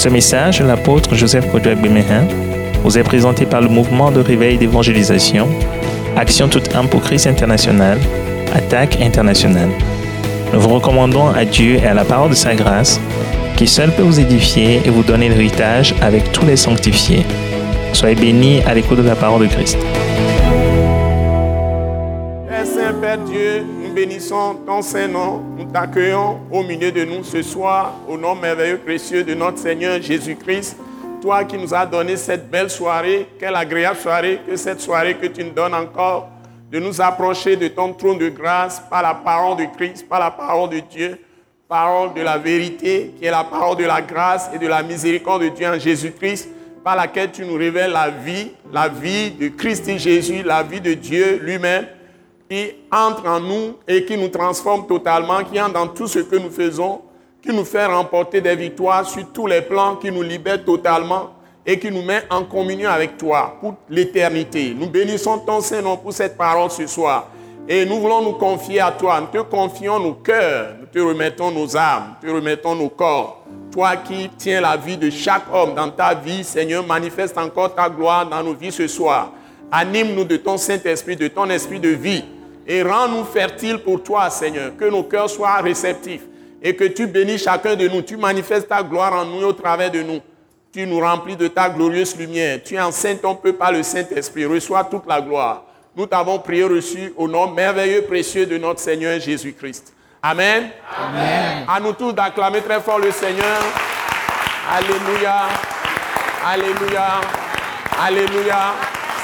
Ce message, l'apôtre Joseph Kodouak Bemehin, vous est présenté par le mouvement de réveil d'évangélisation, Action toute âme pour Christ international, Attaque internationale. Nous vous recommandons à Dieu et à la parole de sa grâce, qui seul peut vous édifier et vous donner l'héritage avec tous les sanctifiés. Soyez bénis à l'écoute de la parole de Christ. Bénissons ton Saint-Nom. Nous t'accueillons au milieu de nous ce soir, au nom merveilleux, précieux de notre Seigneur Jésus-Christ. Toi qui nous as donné cette belle soirée, quelle agréable soirée, que cette soirée que tu nous donnes encore, de nous approcher de ton trône de grâce par la parole de Christ, par la parole de Dieu, parole de la vérité, qui est la parole de la grâce et de la miséricorde de Dieu en Jésus-Christ par laquelle tu nous révèles la vie, la vie de Christ et Jésus, la vie de Dieu lui-même, qui entre en nous et qui nous transforme totalement, qui entre dans tout ce que nous faisons, qui nous fait remporter des victoires sur tous les plans, qui nous libère totalement et qui nous met en communion avec toi pour l'éternité. Nous bénissons ton Saint-Nom pour cette parole ce soir. Et nous voulons nous confier à toi. Nous te confions nos cœurs, nous te remettons nos âmes, nous te remettons nos corps. Toi qui tiens la vie de chaque homme dans ta vie, Seigneur, manifeste encore ta gloire dans nos vies ce soir. Anime-nous de ton Saint-Esprit, de ton esprit de vie. Et rends-nous fertiles pour toi, Seigneur. Que nos cœurs soient réceptifs. Et que tu bénis chacun de nous. Tu manifestes ta gloire en nous et au travers de nous. Tu nous remplis de ta glorieuse lumière. Tu enseignes ton peuple par le Saint-Esprit. Reçois toute la gloire. Nous t'avons prié reçu au nom merveilleux, précieux de notre Seigneur Jésus-Christ. Amen. Amen. À nous tous d'acclamer très fort le Seigneur. Alléluia. Alléluia. Alléluia.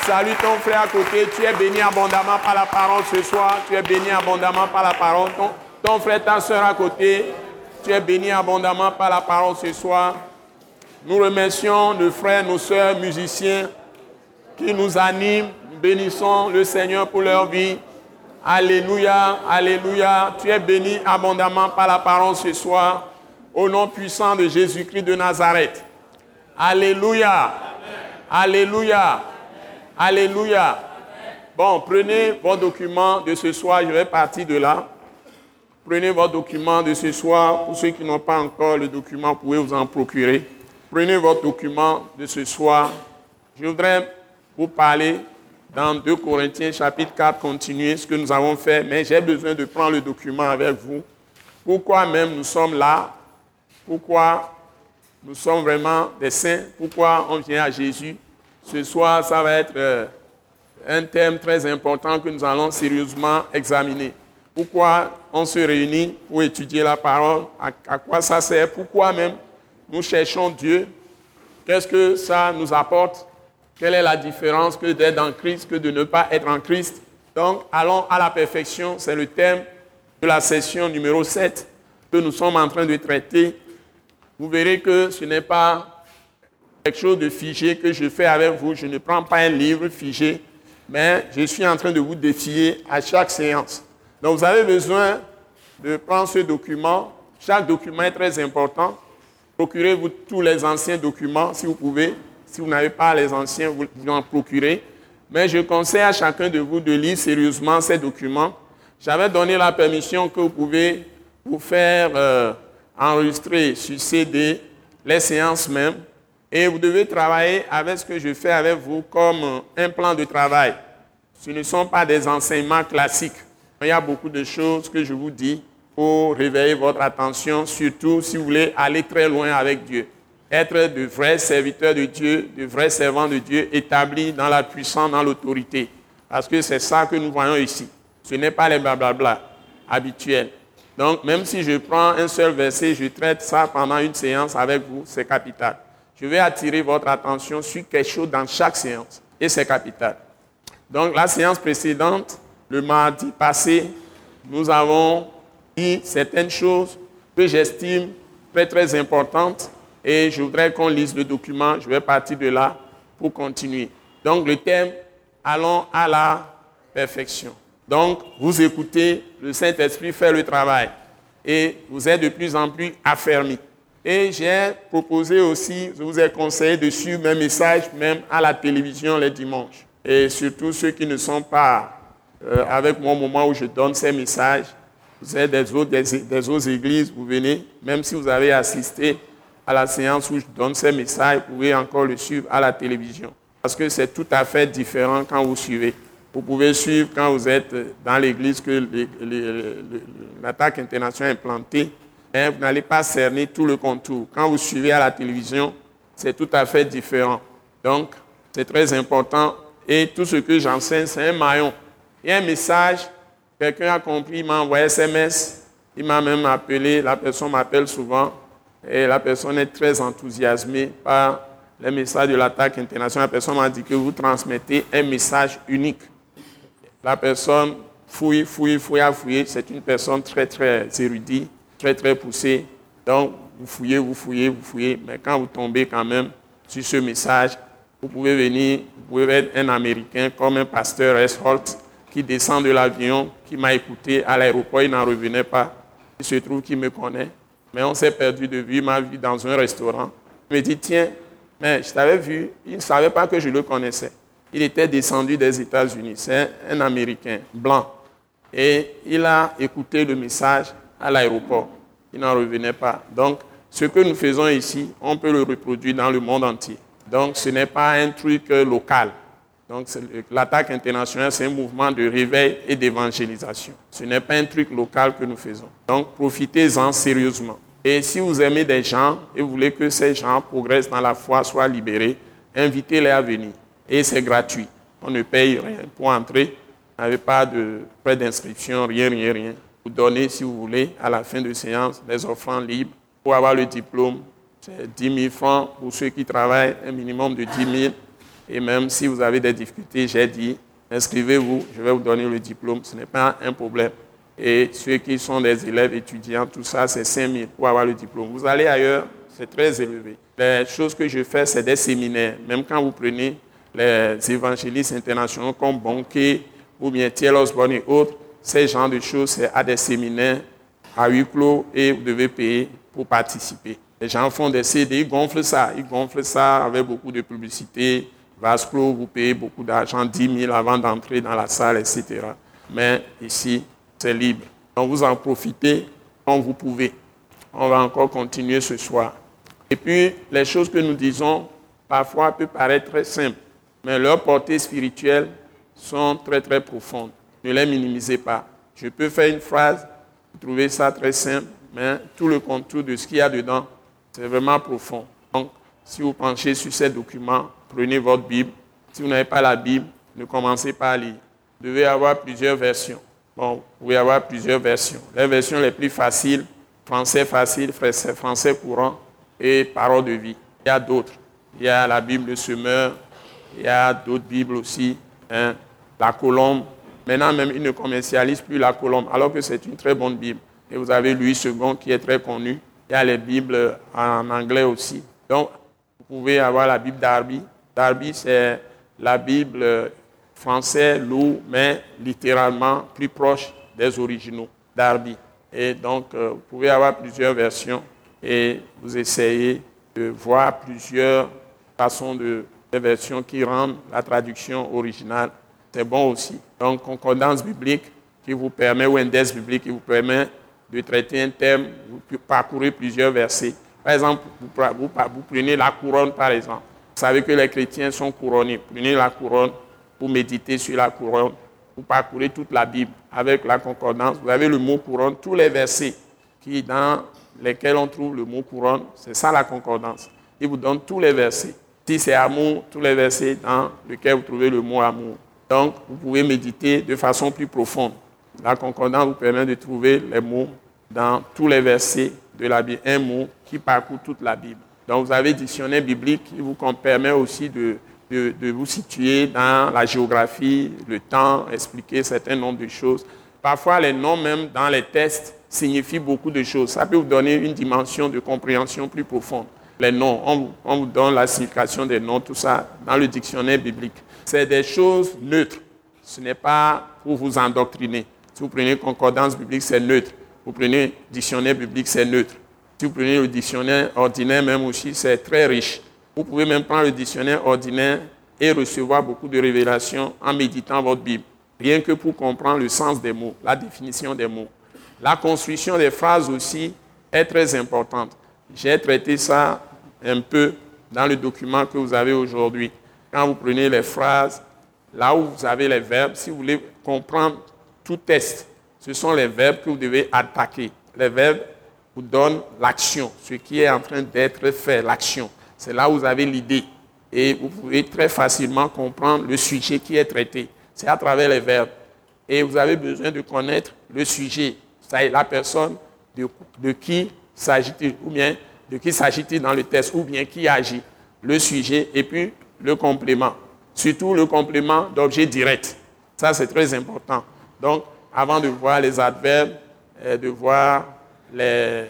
Salut ton frère à côté. Tu es béni abondamment par la parole ce soir. Tu es béni abondamment par la parole. Ton, frère, ta soeur à côté. Tu es béni abondamment par la parole ce soir. Nous remercions nos frères, nos soeurs, musiciens qui nous animent. Bénissons le Seigneur pour leur vie. Alléluia, Alléluia. Tu es béni abondamment par la parole ce soir. Au nom puissant de Jésus-Christ de Nazareth. Alléluia. Alléluia. Alléluia. Bon, prenez vos documents de ce soir. Je vais partir de là. Prenez vos documents de ce soir. Pour ceux qui n'ont pas encore le document, vous pouvez vous en procurer. Prenez votre document de ce soir. Je voudrais vous parler dans 2 Corinthiens chapitre 4, continuer ce que nous avons fait, mais j'ai besoin de prendre le document avec vous. Pourquoi même nous sommes là? Pourquoi nous sommes vraiment des saints? Pourquoi on vient à Jésus? Ce soir, ça va être euh, un thème très important que nous allons sérieusement examiner. Pourquoi on se réunit pour étudier la parole? À, à quoi ça sert? Pourquoi même nous cherchons Dieu? Qu'est-ce que ça nous apporte? Quelle est la différence que d'être en Christ que de ne pas être en Christ? Donc, allons à la perfection. C'est le thème de la session numéro 7 que nous sommes en train de traiter. Vous verrez que ce n'est pas quelque chose de figé que je fais avec vous. Je ne prends pas un livre figé, mais je suis en train de vous défier à chaque séance. Donc, vous avez besoin de prendre ce document. Chaque document est très important. Procurez-vous tous les anciens documents si vous pouvez. Si vous n'avez pas les anciens, vous, en procurez. Mais je conseille à chacun de vous de lire sérieusement ces documents. J'avais donné la permission que vous pouvez vous faire euh, enregistrer sur CD les séances même. Et vous devez travailler avec ce que je fais avec vous comme un plan de travail. Ce ne sont pas des enseignements classiques. Il y a beaucoup de choses que je vous dis pour réveiller votre attention, surtout si vous voulez aller très loin avec Dieu être de vrais serviteurs de Dieu, de vrais servants de Dieu, établis dans la puissance, dans l'autorité. Parce que c'est ça que nous voyons ici. Ce n'est pas les blablabla habituels. Donc, même si je prends un seul verset, je traite ça pendant une séance avec vous, c'est capital. Je vais attirer votre attention sur quelque chose dans chaque séance. Et c'est capital. Donc, la séance précédente, le mardi passé, nous avons dit certaines choses que j'estime très, très importantes et je voudrais qu'on lise le document. Je vais partir de là pour continuer. Donc le thème, allons à la perfection. Donc vous écoutez, le Saint-Esprit fait le travail et vous êtes de plus en plus affermis. Et j'ai proposé aussi, je vous ai conseillé de suivre mes messages même à la télévision les dimanches. Et surtout ceux qui ne sont pas euh, avec moi au moment où je donne ces messages, vous êtes des autres, des, des autres églises, vous venez, même si vous avez assisté à la séance où je donne ces messages, vous pouvez encore le suivre à la télévision. Parce que c'est tout à fait différent quand vous suivez. Vous pouvez suivre quand vous êtes dans l'église que l'attaque internationale est plantée. Mais vous n'allez pas cerner tout le contour. Quand vous suivez à la télévision, c'est tout à fait différent. Donc, c'est très important. Et tout ce que j'enseigne, c'est un maillon. Il y a un message, quelqu'un a compris, il m'a envoyé SMS, il m'a même appelé, la personne m'appelle souvent, et la personne est très enthousiasmée par les messages de l'attaque internationale. La personne m'a dit que vous transmettez un message unique. La personne fouille, fouille, fouille, a fouillé. C'est une personne très, très érudite, très, très poussée. Donc, vous fouillez, vous fouillez, vous fouillez. Mais quand vous tombez quand même sur ce message, vous pouvez venir, vous pouvez être un Américain comme un pasteur S. Holt qui descend de l'avion, qui m'a écouté à l'aéroport, il n'en revenait pas. Il se trouve qu'il me connaît. Mais on s'est perdu de vue, ma vie dans un restaurant. Il me dit, tiens, mais je t'avais vu, il ne savait pas que je le connaissais. Il était descendu des États-Unis, c'est un, Américain blanc. Et il a écouté le message à l'aéroport. Il n'en revenait pas. Donc, ce que nous faisons ici, on peut le reproduire dans le monde entier. Donc, ce n'est pas un truc euh, local. Donc, l'attaque internationale, c'est un mouvement de réveil et d'évangélisation. Ce n'est pas un truc local que nous faisons. Donc, profitez-en sérieusement. Et si vous aimez des gens et vous voulez que ces gens progressent dans la foi, soient libérés, invitez-les à venir. Et c'est gratuit. On ne paye rien pour entrer. Vous n'avez pas de frais d'inscription, rien, rien, rien. Vous donnez, si vous voulez, à la fin de séance, des offrandes libres. Pour avoir le diplôme, c'est 10 000 francs pour ceux qui travaillent, un minimum de 10 000. Et même si vous avez des difficultés, j'ai dit, inscrivez-vous, je vais vous donner le diplôme. Ce n'est pas un problème. Et ceux qui sont des élèves étudiants, tout ça, c'est 5 000 pour avoir le diplôme. Vous allez ailleurs, c'est très élevé. Les choses que je fais, c'est des séminaires. Même quand vous prenez les évangélistes internationaux comme Bonquet ou bien Thiel Osborne et autres, ces genres de choses, c'est à des séminaires à huis clos et vous devez payer pour participer. Les gens font des CD, ils gonflent ça, ils gonflent ça avec beaucoup de publicité. Vasclo, vous payez beaucoup d'argent, 10 000 avant d'entrer dans la salle, etc. Mais ici, c'est libre. Donc vous en profitez quand vous pouvez. On va encore continuer ce soir. Et puis, les choses que nous disons, parfois, peuvent paraître très simples, mais leur portée spirituelle sont très, très profondes. Ne les minimisez pas. Je peux faire une phrase, vous trouvez ça très simple, mais tout le contour de ce qu'il y a dedans, c'est vraiment profond. Donc, si vous penchez sur ces documents, prenez votre Bible. Si vous n'avez pas la Bible, ne commencez pas à lire. Vous devez avoir plusieurs versions. Bon, vous pouvez avoir plusieurs versions. Les versions les plus faciles, français facile, français courant et parole de vie. Il y a d'autres. Il y a la Bible semeur, il y a d'autres Bibles aussi. Hein. La colombe. Maintenant même, ils ne commercialisent plus la colombe, alors que c'est une très bonne Bible. Et vous avez Louis II qui est très connu. Il y a les Bibles en anglais aussi. Donc, vous pouvez avoir la Bible Darby. Darby, c'est la Bible français lourd, mais littéralement plus proche des originaux d'Arby. Et donc, euh, vous pouvez avoir plusieurs versions et vous essayez de voir plusieurs façons de, de versions qui rendent la traduction originale. C'est bon aussi. Donc, concordance biblique qui vous permet, ou index biblique qui vous permet de traiter un thème, vous parcourez plusieurs versets. Par exemple, vous, vous, vous prenez la couronne, par exemple. Vous savez que les chrétiens sont couronnés. Prenez la couronne, pour méditer sur la couronne, pour parcourir toute la Bible avec la concordance. Vous avez le mot couronne, tous les versets qui, dans lesquels on trouve le mot couronne, c'est ça la concordance. Il vous donne tous les versets. Si c'est amour, tous les versets dans lesquels vous trouvez le mot amour. Donc, vous pouvez méditer de façon plus profonde. La concordance vous permet de trouver les mots dans tous les versets de la Bible, un mot qui parcourt toute la Bible. Donc, vous avez dictionnaire biblique qui vous permet aussi de vous situer dans la géographie, le temps, expliquer un certain nombre de choses. Parfois, les noms même dans les tests signifient beaucoup de choses. Ça peut vous donner une dimension de compréhension plus profonde. Les noms, on, on vous donne la signification des noms, tout ça dans le dictionnaire biblique. C'est des choses neutres. Ce n'est pas pour vous endoctriner. Si vous prenez concordance biblique, c'est neutre. Vous prenez dictionnaire biblique, c'est neutre. Si vous prenez le dictionnaire ordinaire même aussi, c'est très riche. Vous pouvez même prendre le dictionnaire ordinaire et recevoir beaucoup de révélations en méditant votre Bible, rien que pour comprendre le sens des mots, la définition des mots. La construction des phrases aussi est très importante. j'ai traité ça un peu dans le document que vous avez aujourd'hui. Quand vous prenez les phrases, là où vous avez les verbes, si vous voulez comprendre tout test, ce sont les verbes que vous devez attaquer. Les verbes vous donnent l'action, ce qui est en train d'être fait, l'action. C'est là où vous avez l'idée. Et vous pouvez très facilement comprendre le sujet qui est traité. C'est à travers les verbes. Et vous avez besoin de connaître le sujet. C'est la personne de, qui s'agit-il, ou bien de qui s'agit-il dans le test, ou bien qui agit. Le sujet et puis le complément. Surtout le complément d'objet direct. Ça, c'est très important. Donc, avant de voir les adverbes, euh, de voir les,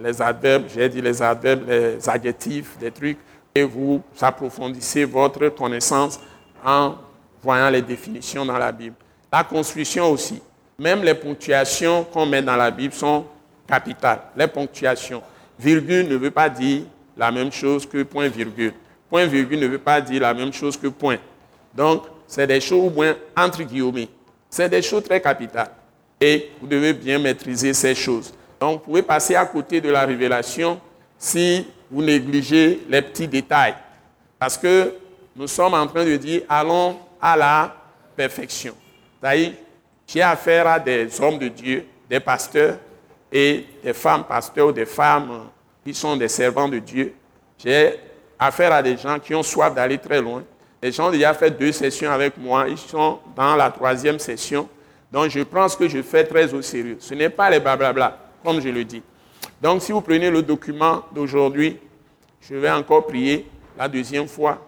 les, adverbes, j'ai dit les adverbes, les adjectifs, des trucs, et vous approfondissez votre connaissance en voyant les définitions dans la Bible. La construction aussi. Même les ponctuations qu'on met dans la Bible sont capitales. Les ponctuations. Virgule ne veut pas dire la même chose que point virgule. Point virgule ne veut pas dire la même chose que point. Donc, c'est des choses au moins entre guillemets. C'est des choses très capitales. Et vous devez bien maîtriser ces choses. Donc, vous pouvez passer à côté de la révélation si vous négligez les petits détails. Parce que nous sommes en train de dire, allons à la perfection. C'est-à-dire, j'ai affaire à des hommes de Dieu, des pasteurs et des femmes pasteurs ou des femmes qui sont des servants de Dieu. J'ai affaire à des gens qui ont soif d'aller très loin. Les gens ont déjà fait deux sessions avec moi. Ils sont dans la troisième session. Donc, je prends ce que je fais très au sérieux. Ce n'est pas les blablabla, comme je le dis. Donc, si vous prenez le document d'aujourd'hui, je vais encore prier la deuxième fois.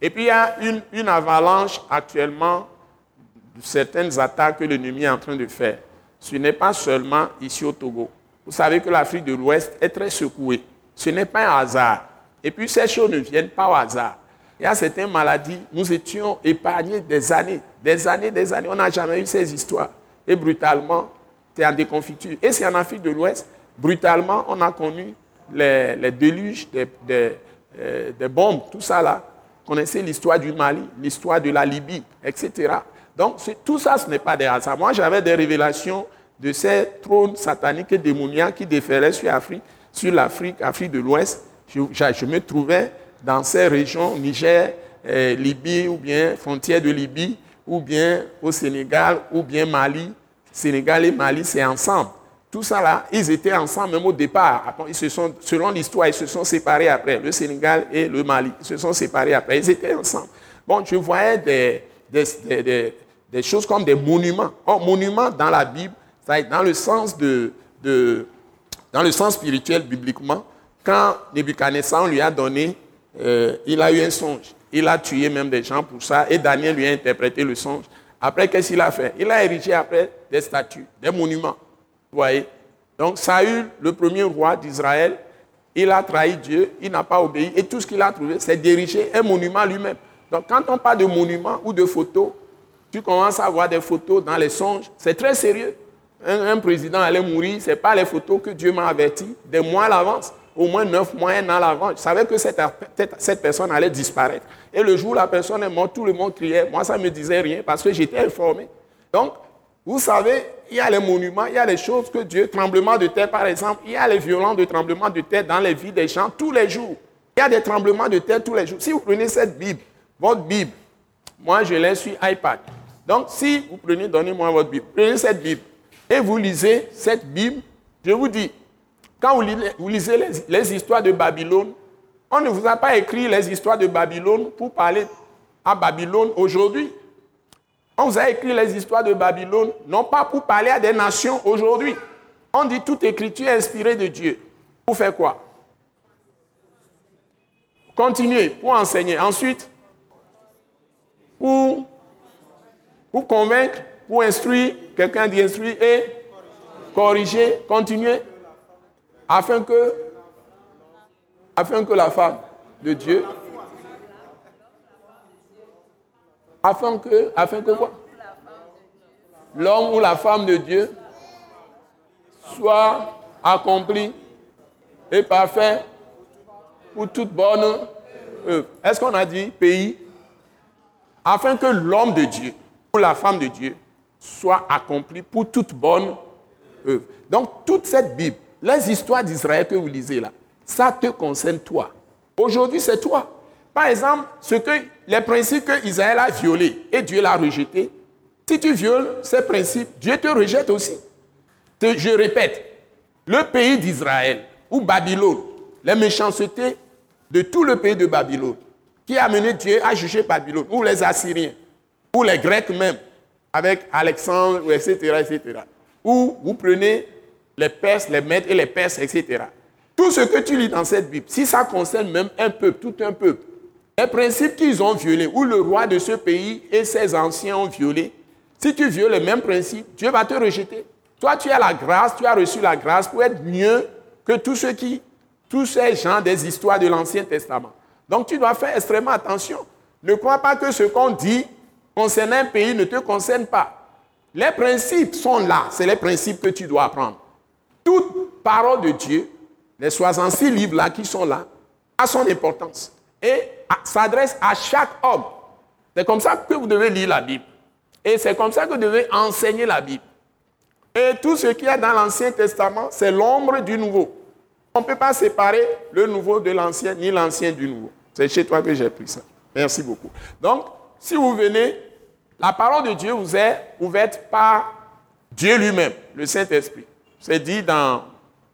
Et puis, il y a une, une avalanche actuellement de certaines attaques que l'ennemi est en train de faire. Ce n'est pas seulement ici au Togo. Vous savez que l'Afrique de l'Ouest est très secouée. Ce n'est pas un hasard. Et puis, ces choses ne viennent pas au hasard. Il y a certaines maladies, nous étions épargnés des années, des années, des années. On n'a jamais eu ces histoires. Et brutalement, c'est en déconfiture. Et c'est en Afrique de l'Ouest, brutalement, on a connu les, déluges euh, des, bombes, tout ça là. Connaissez l'histoire du Mali, l'histoire de la Libye, etc. Donc, tout ça, ce n'est pas des hasards. Moi, j'avais des révélations de ces trônes sataniques et démoniaques qui déféraient sur l'Afrique, sur l'Afrique, Afrique de l'Ouest. Je, me trouvais dans ces régions, Niger, euh, Libye, ou bien frontière de Libye, ou bien au Sénégal, ou bien Mali. Sénégal et Mali, c'est ensemble. Tout ça là, ils étaient ensemble même au départ. Ils se sont, selon l'histoire, ils se sont séparés après. Le Sénégal et le Mali, ils se sont séparés après. Ils étaient ensemble. Bon, je voyais des, choses comme des monuments. Or, monuments dans la Bible, ça dans le sens de, dans le sens spirituel bibliquement, quand Nebuchadnezzar lui a donné, euh, il a eu un songe. Il a tué même des gens pour ça et Daniel lui a interprété le songe. Après, qu'est-ce qu'il a fait? Il a érigé après des statues, des monuments. Vous voyez? Donc, Saül, le premier roi d'Israël, il a trahi Dieu, il n'a pas obéi et tout ce qu'il a trouvé, c'est d'ériger un monument lui-même. Donc, quand on parle de monument ou de photos, tu commences à voir des photos dans les songes, c'est très sérieux. Un, président allait mourir, ce n'est pas les photos que Dieu m'a averti des mois à l'avance, au moins neuf mois, un an à l'avance. Je savais que cette, cette, personne allait disparaître. Et le jour où la personne est morte, tout le monde criait. Moi, ça ne me disait rien parce que j'étais informé. Donc, vous savez, il y a les monuments, il y a les choses que Dieu, tremblement de terre par exemple, il y a les violents de tremblement de terre dans les vies des gens tous les jours. Il y a des tremblements de terre tous les jours. Si vous prenez cette Bible, votre Bible, moi je l'ai sur iPad. Donc si vous prenez, donnez-moi votre Bible, prenez cette Bible et vous lisez cette Bible, je vous dis, quand vous lisez, les, histoires de Babylone, on ne vous a pas écrit les histoires de Babylone pour parler à Babylone aujourd'hui. On vous a écrit les histoires de Babylone, non pas pour parler à des nations aujourd'hui. On dit toute écriture inspirée de Dieu. Pour faire quoi? Continuer, pour enseigner. Ensuite, pour, pour convaincre, pour instruire, quelqu'un dit instruire et corriger, continuer, afin que, la femme de Dieu, afin que, afin L'homme ou la femme de Dieu soit accompli et parfait pour toute bonne œuvre. Est-ce qu'on a dit pays? Afin que l'homme de Dieu ou la femme de Dieu soit accompli pour toute bonne œuvre. Donc, toute cette Bible, les histoires d'Israël que vous lisez là, ça te concerne toi. Aujourd'hui, c'est toi. Par exemple, ce que, les principes que Israël a violés et Dieu l'a rejeté, si tu violes ces principes, Dieu te rejette aussi. je répète, le pays d'Israël ou Babylone, les méchancetés de tout le pays de Babylone, qui a amené Dieu à juger Babylone, ou les Assyriens, ou les Grecs même, avec Alexandre, etc., etc. Ou vous prenez les Perses, les Mèdes et les Perses, etc. Tout ce que tu lis dans cette Bible, si ça concerne même un peuple, tout un peuple, les principes qu'ils ont violés, ou le roi de ce pays et ses anciens ont violé, si tu violes les mêmes principes, Dieu va te rejeter. Toi, tu as la grâce, tu as reçu la grâce pour être mieux que tous ceux qui, tous ces gens des histoires de l'Ancien Testament. Donc tu dois faire extrêmement attention. Ne crois pas que ce qu'on dit concernant un pays ne te concerne pas. Les principes sont là, c'est les principes que tu dois apprendre. Toute parole de Dieu, les 66 livres-là qui sont là, a son importance et s'adresse à chaque homme. C'est comme ça que vous devez lire la Bible. Et c'est comme ça que vous devez enseigner la Bible. Et tout ce qu'il y a dans l'Ancien Testament, c'est l'ombre du Nouveau. On ne peut pas séparer le Nouveau de l'Ancien, ni l'Ancien du Nouveau. C'est chez toi que j'ai pris ça. Merci beaucoup. Donc, si vous venez, la parole de Dieu vous est ouverte par Dieu lui-même, le Saint-Esprit. C'est dit dans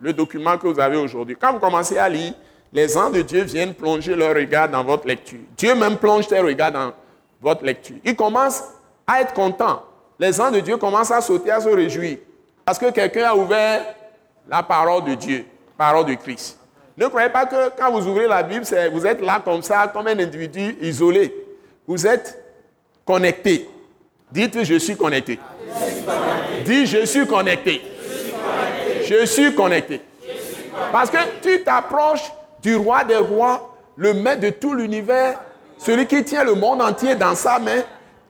le document que vous avez aujourd'hui. Quand vous commencez à lire, les anges de Dieu viennent plonger leur regard dans votre lecture. Dieu même plonge ses regards dans votre lecture. Il commence à être content. Les anges de Dieu commencent à sauter, à se réjouir. Parce que quelqu'un a ouvert la parole de Dieu, parole de Christ. Ne croyez pas que quand vous ouvrez la Bible, vous êtes là comme ça, comme un individu isolé. Vous êtes connecté. Dites je suis connecté. Dis je suis connecté. Je suis connecté. Parce que tu t'approches du roi des rois, le maître de tout l'univers, celui qui tient le monde entier dans sa main,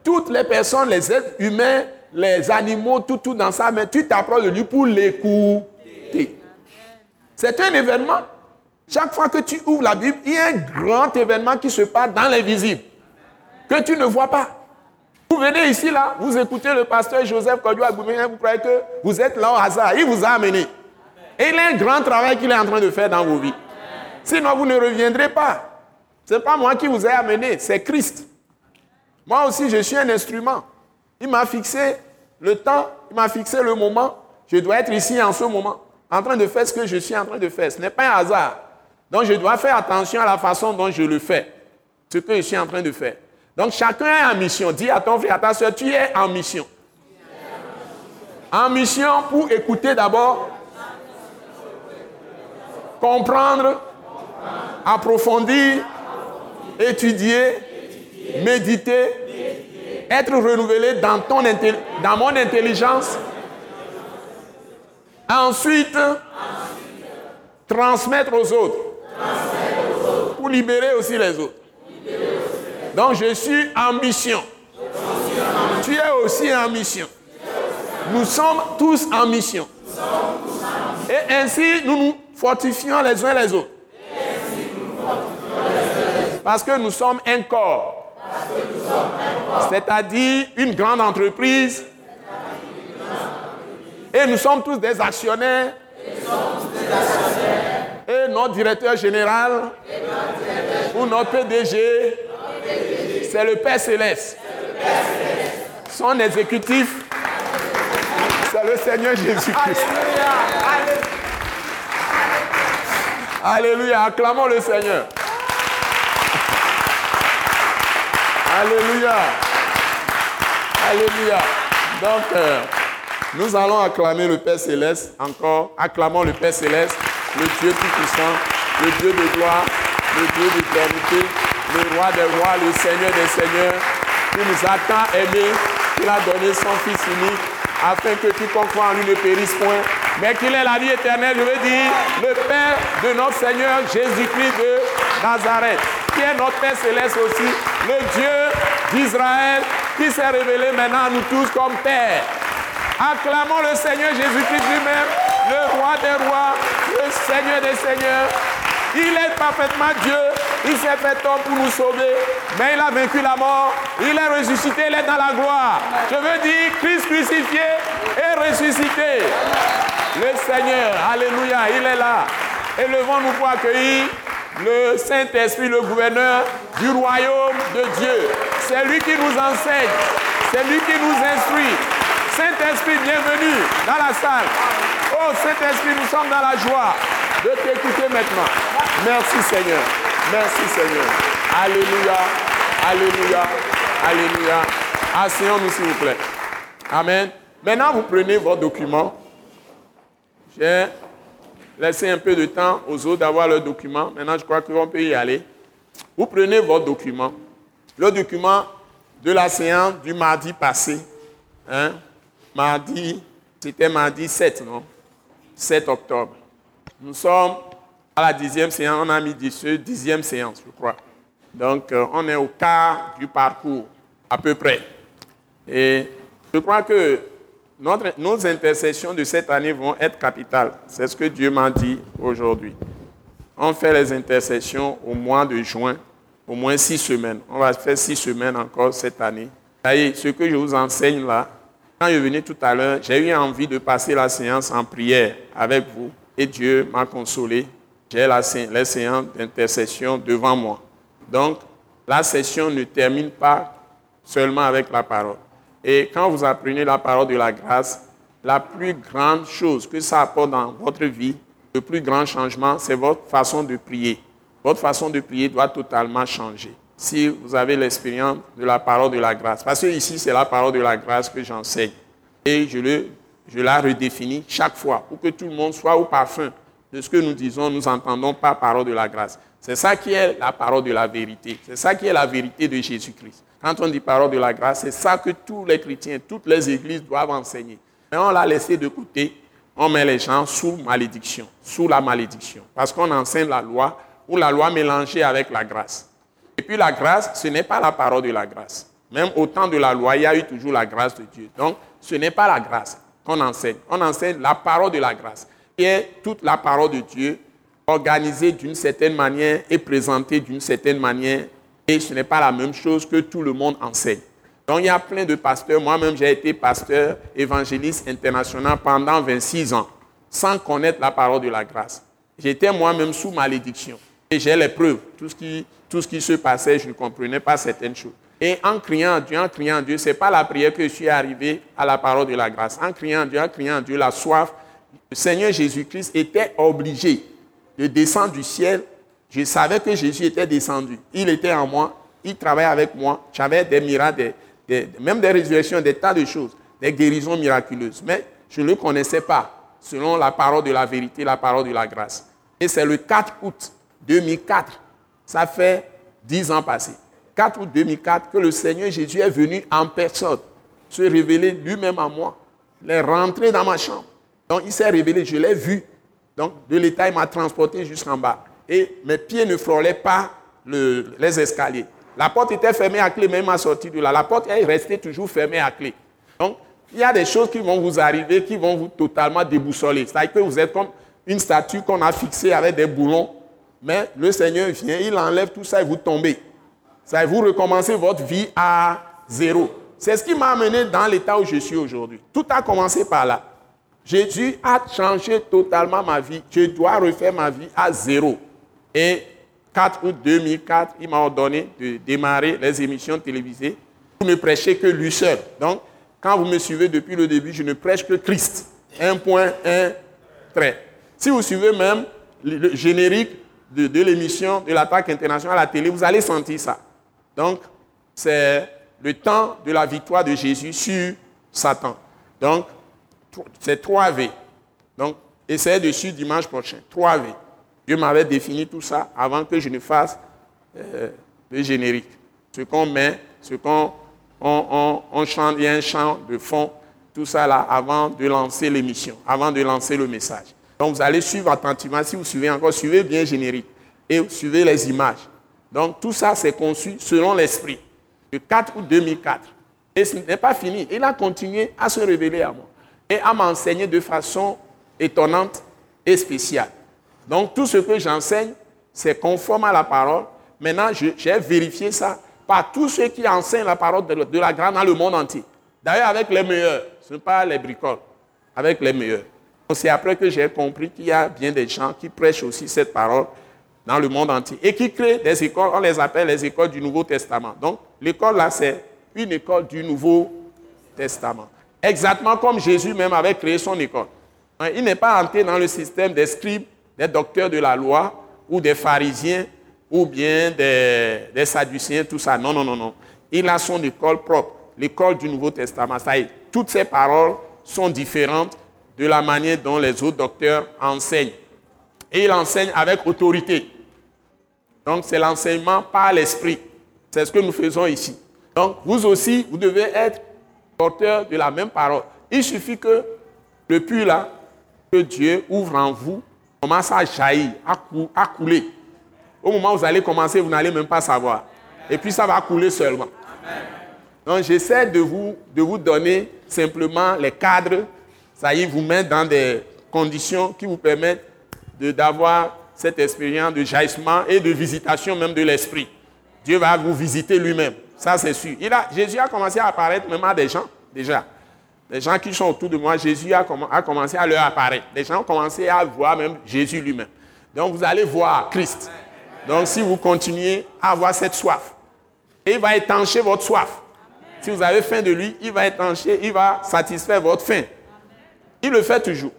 toutes les personnes, les êtres humains, les animaux, tout, tout dans sa main, tu t'approches de lui pour l'écouter. C'est un événement. Chaque fois que tu ouvres la Bible, il y a un grand événement qui se passe dans l'invisible, que tu ne vois pas. Vous venez ici, là, vous écoutez le pasteur Joseph Kodjo Agoumé, vous croyez que vous êtes là au hasard. Il vous a amené. Et il a un grand travail qu'il est en train de faire dans vos vies. Sinon, vous ne reviendrez pas. Ce n'est pas moi qui vous ai amené, c'est Christ. Moi aussi, je suis un instrument. Il m'a fixé le temps, il m'a fixé le moment. Je dois être ici en ce moment, en train de faire ce que je suis en train de faire. Ce n'est pas un hasard. Donc, je dois faire attention à la façon dont je le fais, ce que je suis en train de faire. Donc, chacun est en mission. Dis à ton frère, à ta soeur, tu es en mission. En mission pour écouter d'abord, comprendre, approfondir, étudier, méditer, être renouvelé dans, dans mon intelligence. Ensuite, transmettre aux autres pour libérer aussi les autres. Donc je suis en mission. Tu es aussi en mission. Nous sommes tous en mission. Et ainsi, nous nous fortifions les uns les autres. Parce que nous sommes un corps. C'est-à-dire une grande entreprise. Et nous sommes tous des actionnaires. Et notre directeur général ou notre PDG, c'est le Père Céleste. Son exécutif, c'est le Seigneur Jésus-Christ. Alléluia, acclamons le Seigneur. Alléluia. Alléluia. Donc, euh, nous allons acclamer le Père Céleste encore. Acclamons le Père Céleste, le Dieu Tout-Puissant, le Dieu de gloire, le Dieu d'éternité, le Roi des rois, le Seigneur des seigneurs, qui nous a tant aimés, qu'il a donné son Fils unique, afin que quiconque croit en lui ne périsse point, mais qu'il ait la vie éternelle, je veux dire, le Père de notre Seigneur Jésus-Christ de Nazareth qui est notre Père céleste aussi, le Dieu d'Israël, qui s'est révélé maintenant à nous tous comme Père. Acclamons le Seigneur Jésus-Christ lui-même, le roi des rois, le Seigneur des seigneurs. Il est parfaitement Dieu, il s'est fait homme pour nous sauver, mais il a vaincu la mort, il est ressuscité, il est dans la gloire. Je veux dire, Christ crucifié et ressuscité. Le Seigneur, Alléluia, il est là. Élevons-nous pour accueillir le Saint-Esprit, le gouverneur du royaume de Dieu. C'est lui qui nous enseigne, c'est lui qui nous instruit. Saint-Esprit, bienvenue dans la salle. Oh Saint-Esprit, nous sommes dans la joie de t'écouter maintenant. Merci Seigneur. Merci Seigneur. Alléluia. Alléluia. Alléluia. Asseyons-nous s'il vous plaît. Amen. Maintenant, vous prenez vos documents. J'ai laissé un peu de temps aux autres d'avoir leurs documents. Maintenant, je crois qu'on peut y aller. Vous prenez vos documents. Le document de la séance du mardi passé. Hein? Mardi, c'était mardi 7, non? 7 octobre. Nous sommes à la dixième séance, on a mis ce dixième séance, je crois. Donc, euh, on est au quart du parcours, à peu près. Et je crois que nos intercessions de cette année vont être capitales. C'est ce que Dieu m'a dit aujourd'hui. On fait les intercessions au mois de juin, au moins six semaines. On va faire six semaines encore cette année. ce que je vous enseigne là, quand je venais tout à l'heure, j'ai eu envie de passer la séance en prière avec vous et Dieu m'a consolé. J'ai la, séance d'intercession devant moi. Donc, la session ne termine pas seulement avec la parole. Et quand vous apprenez la parole de la grâce, la plus grande chose que ça apporte dans votre vie, le plus grand changement, c'est votre façon de prier. Votre façon de prier doit totalement changer. Si vous avez l'expérience de la parole de la grâce. Parce que ici, c'est la parole de la grâce que j'enseigne. Et je la redéfinis chaque fois pour que tout le monde soit au parfum de ce que nous disons, nous entendons par parole de la grâce. C'est ça qui est la parole de la vérité. C'est ça qui est la vérité de Jésus-Christ. Quand on dit parole de la grâce, c'est ça que tous les chrétiens, toutes les églises doivent enseigner. Mais on l'a laissé de côté, on met les gens sous malédiction, sous la malédiction. Parce qu'on enseigne la loi ou la loi mélangée avec la grâce. Et puis la grâce, ce n'est pas la parole de la grâce. Même au temps de la loi, il y a eu toujours la grâce de Dieu. Donc, ce n'est pas la grâce qu'on enseigne. On enseigne la parole de la grâce, toute la parole de Dieu, organisée d'une certaine manière et présentée d'une certaine manière et ce n'est pas la même chose que tout le monde enseigne. Donc il y a plein de pasteurs. Moi-même, j'ai été pasteur évangéliste international pendant 26 ans, sans connaître la parole de la grâce. J'étais moi-même sous malédiction. Et j'ai les preuves. Tout ce, qui, se passait, je ne comprenais pas certaines choses. Et en criant Dieu, en criant Dieu, ce n'est pas la prière que je suis arrivé à la parole de la grâce. En criant Dieu, en criant Dieu, la soif, le Seigneur Jésus-Christ était obligé de descendre du ciel je savais que Jésus était descendu. Il était en moi. Il travaillait avec moi. J'avais des miracles, même des résurrections, des tas de choses, des guérisons miraculeuses. Mais je ne le connaissais pas, selon la parole de la vérité, la parole de la grâce. Et c'est le 4 août 2004. Ça fait 10 ans passés. 4 août 2004 que le Seigneur Jésus est venu en personne se révéler lui-même à moi. Il est rentré dans ma chambre. Donc il s'est révélé, je l'ai vu. Donc de l'état, il m'a transporté jusqu'en bas et mes pieds ne frôlaient pas les escaliers. La porte était fermée à clé, même à sortir de là. La porte est restée toujours fermée à clé. Donc, il y a des choses qui vont vous arriver, qui vont vous totalement déboussoler. C'est-à-dire que vous êtes comme une statue qu'on a fixée avec des boulons, mais le Seigneur vient, il enlève tout ça et vous tombez. Ça, vous recommencez votre vie à zéro. C'est ce qui m'a amené dans l'état où je suis aujourd'hui. Tout a commencé par là. Jésus a changé totalement ma vie. Je dois refaire ma vie à zéro. Et 4 août 2004, il m'a ordonné de démarrer les émissions télévisées pour ne prêcher que lui seul. Donc, quand vous me suivez depuis le début, je ne prêche que Christ. Un point, un trait. Si vous suivez même le générique de, de l'émission de l'attaque internationale à la télé, vous allez sentir ça. Donc, c'est le temps de la victoire de Jésus sur Satan. Donc, c'est 3V. Donc, essayez dessus dimanche prochain. 3V. Dieu m'avait défini tout ça avant que je ne fasse euh, le générique. Ce qu'on met, ce qu'on on, chante, il y a un chant de fond, tout ça là, avant de lancer l'émission, avant de lancer le message. Donc vous allez suivre attentivement, si vous suivez encore, suivez bien générique et suivez les images. Donc tout ça, c'est conçu selon l'esprit. Le 4 août 2004. Et ce n'est pas fini. Il a continué à se révéler à moi et à m'enseigner de façon étonnante et spéciale. Donc tout ce que j'enseigne, c'est conforme à la parole. Maintenant, j'ai vérifié ça par tous ceux qui enseignent la parole de, la grâce dans le monde entier. D'ailleurs, avec les meilleurs, ce n'est pas les bricoles, avec les meilleurs. C'est après que j'ai compris qu'il y a bien des gens qui prêchent aussi cette parole dans le monde entier et qui créent des écoles, on les appelle les écoles du Nouveau Testament. Donc, l'école là, c'est une école du Nouveau Testament. Exactement comme Jésus même avait créé son école. Hein, il n'est pas entré dans le système des scribes, des docteurs de la loi ou des pharisiens ou bien des, des sadduciens, tout ça. Non, non, non, non. Il a son école propre, l'école du Nouveau Testament. Ça y est, toutes ces paroles sont différentes de la manière dont les autres docteurs enseignent. Et il enseigne avec autorité. Donc c'est l'enseignement par l'esprit. C'est ce que nous faisons ici. Donc vous aussi, vous devez être porteur de la même parole. Il suffit que le puits là, que Dieu ouvre en vous, commence à jaillir, à, couler. Au moment où vous allez commencer, vous n'allez même pas savoir. Et puis ça va couler seulement. Donc j'essaie de vous, de vous donner simplement les cadres, ça y est, vous mettre dans des conditions qui vous permettent d'avoir cette expérience de jaillissement et de visitation même de l'esprit. Dieu va vous visiter lui-même. Ça, c'est sûr. Il a, Jésus a commencé à apparaître même à des gens, déjà. Les gens qui sont autour de moi, Jésus a, a commencé à leur apparaître. Les gens ont commencé à voir même Jésus lui-même. Donc, vous allez voir Christ. Donc, si vous continuez à avoir cette soif, il va étancher votre soif. Si vous avez faim de lui, il va étancher, il va satisfaire votre faim. Il le fait toujours.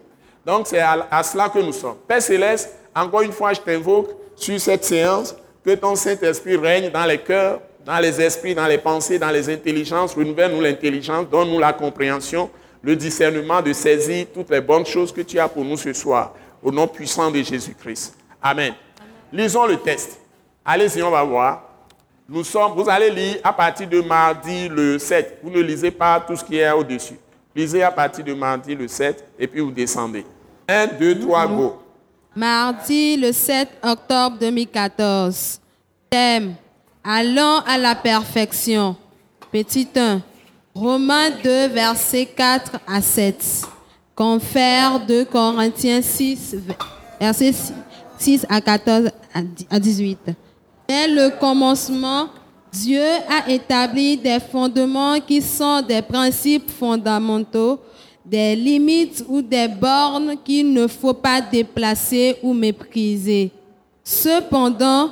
Donc, c'est à, cela que nous sommes. Père Céleste, encore une fois, je t'invoque sur cette séance que ton Saint-Esprit règne dans les cœurs, dans les esprits, dans les pensées, dans les intelligences. Renouvelle-nous l'intelligence, donne-nous la compréhension, le discernement de saisir toutes les bonnes choses que tu as pour nous ce soir. Au nom puissant de Jésus-Christ. Amen. Lisons le test. Allez-y, on va voir. Nous sommes, vous allez lire à partir de mardi le 7. Vous ne lisez pas tout ce qui est au-dessus. Lisez à partir de mardi le 7 et puis vous descendez. 1, 2, 3, go. Mardi le 7 octobre 2014. Thème Allons à la perfection. Petit 1. Romains 2, versets 4 à 7. Confère 2 Corinthiens 6, versets 6 à 14 à 18. Dès le commencement, Dieu a établi des fondements qui sont des principes fondamentaux des limites ou des bornes qu'il ne faut pas déplacer ou mépriser. Cependant,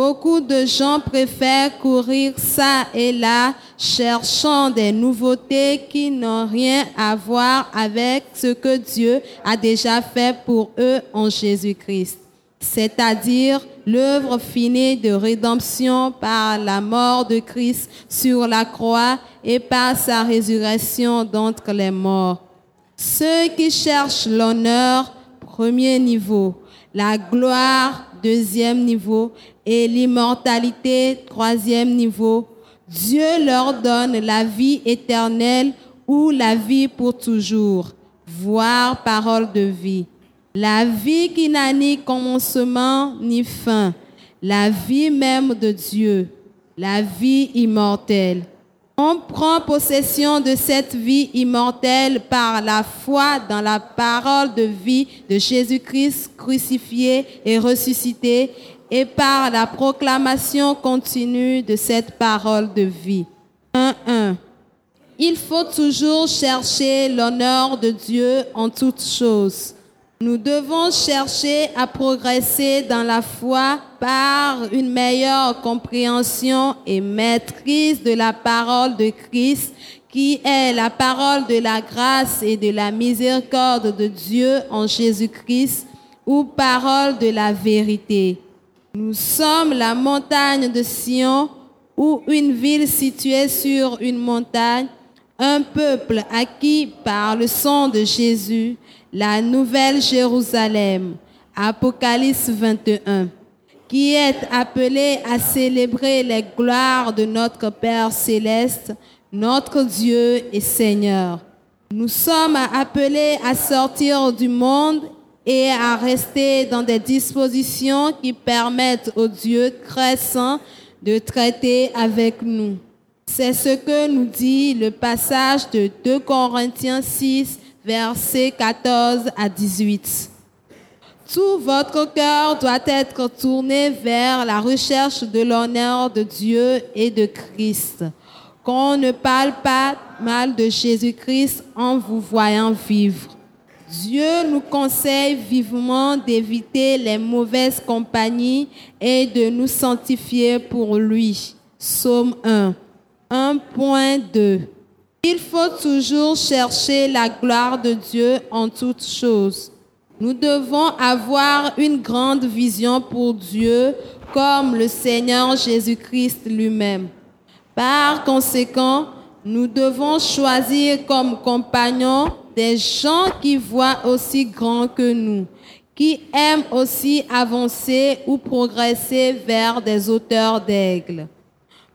beaucoup de gens préfèrent courir ça et là, cherchant des nouveautés qui n'ont rien à voir avec ce que Dieu a déjà fait pour eux en Jésus-Christ, c'est-à-dire l'œuvre finie de rédemption par la mort de Christ sur la croix et par sa résurrection d'entre les morts. Ceux qui cherchent l'honneur, premier niveau, la gloire, deuxième niveau, et l'immortalité, troisième niveau, Dieu leur donne la vie éternelle ou la vie pour toujours, voire parole de vie. La vie qui n'a ni commencement ni fin, la vie même de Dieu, la vie immortelle. On prend possession de cette vie immortelle par la foi dans la parole de vie de Jésus-Christ crucifié et ressuscité et par la proclamation continue de cette parole de vie. 1.1. Il faut toujours chercher l'honneur de Dieu en toutes choses. Nous devons chercher à progresser dans la foi par une meilleure compréhension et maîtrise de la parole de Christ, qui est la parole de la grâce et de la miséricorde de Dieu en Jésus-Christ, ou parole de la vérité. Nous sommes la montagne de Sion, ou une ville située sur une montagne, un peuple acquis par le sang de Jésus, la nouvelle Jérusalem, Apocalypse 21, qui est appelée à célébrer les gloires de notre Père céleste, notre Dieu et Seigneur. Nous sommes appelés à sortir du monde et à rester dans des dispositions qui permettent au Dieu très saint de traiter avec nous. C'est ce que nous dit le passage de 2 Corinthiens 6, versets 14 à 18. Tout votre cœur doit être tourné vers la recherche de l'honneur de Dieu et de Christ. Qu'on ne parle pas mal de Jésus-Christ en vous voyant vivre. Dieu nous conseille vivement d'éviter les mauvaises compagnies et de nous sanctifier pour lui. Psaume 1. 1.2. Il faut toujours chercher la gloire de Dieu en toutes choses. Nous devons avoir une grande vision pour Dieu comme le Seigneur Jésus-Christ lui-même. Par conséquent, nous devons choisir comme compagnons des gens qui voient aussi grand que nous, qui aiment aussi avancer ou progresser vers des auteurs d'aigles.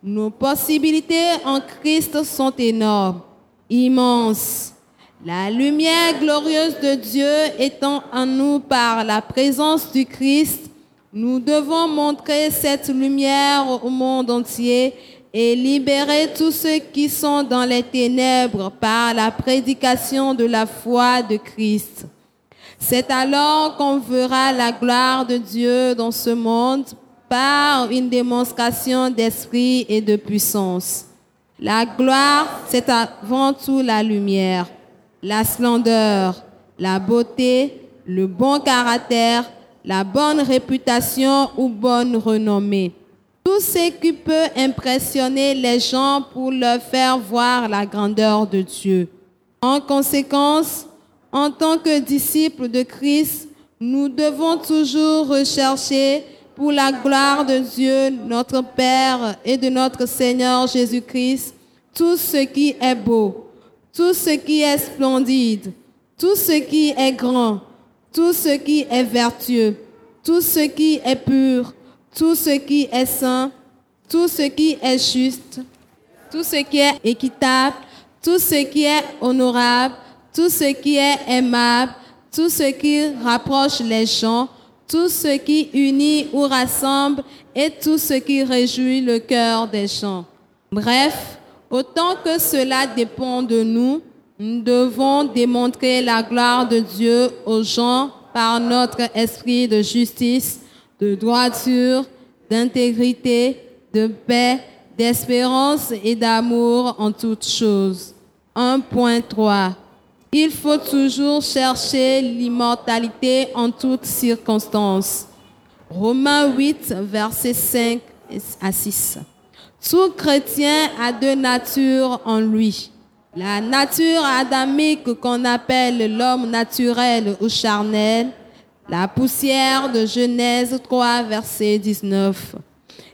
Nos possibilités en Christ sont énormes, immenses. La lumière glorieuse de Dieu étant en nous par la présence du Christ, nous devons montrer cette lumière au monde entier et libérer tous ceux qui sont dans les ténèbres par la prédication de la foi de Christ. C'est alors qu'on verra la gloire de Dieu dans ce monde par une démonstration d'esprit et de puissance. La gloire, c'est avant tout la lumière la splendeur, la beauté, le bon caractère, la bonne réputation ou bonne renommée. Tout ce qui peut impressionner les gens pour leur faire voir la grandeur de Dieu. En conséquence, en tant que disciples de Christ, nous devons toujours rechercher pour la gloire de Dieu, notre Père et de notre Seigneur Jésus-Christ, tout ce qui est beau, tout ce qui est splendide, tout ce qui est grand, tout ce qui est vertueux, tout ce qui est pur, tout ce qui est saint, tout ce qui est juste, tout ce qui est équitable, tout ce qui est honorable, tout ce qui est aimable, tout ce qui rapproche les gens, tout ce qui unit ou rassemble et tout ce qui réjouit le cœur des gens. Bref, Autant que cela dépend de nous, nous devons démontrer la gloire de Dieu aux gens par notre esprit de justice, de droiture, d'intégrité, de paix, d'espérance et d'amour en toutes choses. 1.3. Il faut toujours chercher l'immortalité en toutes circonstances. Romains 8, versets 5 à 6. Tout chrétien a deux natures en lui. La nature adamique qu'on appelle l'homme naturel ou charnel, la poussière de Genèse 3, verset 19.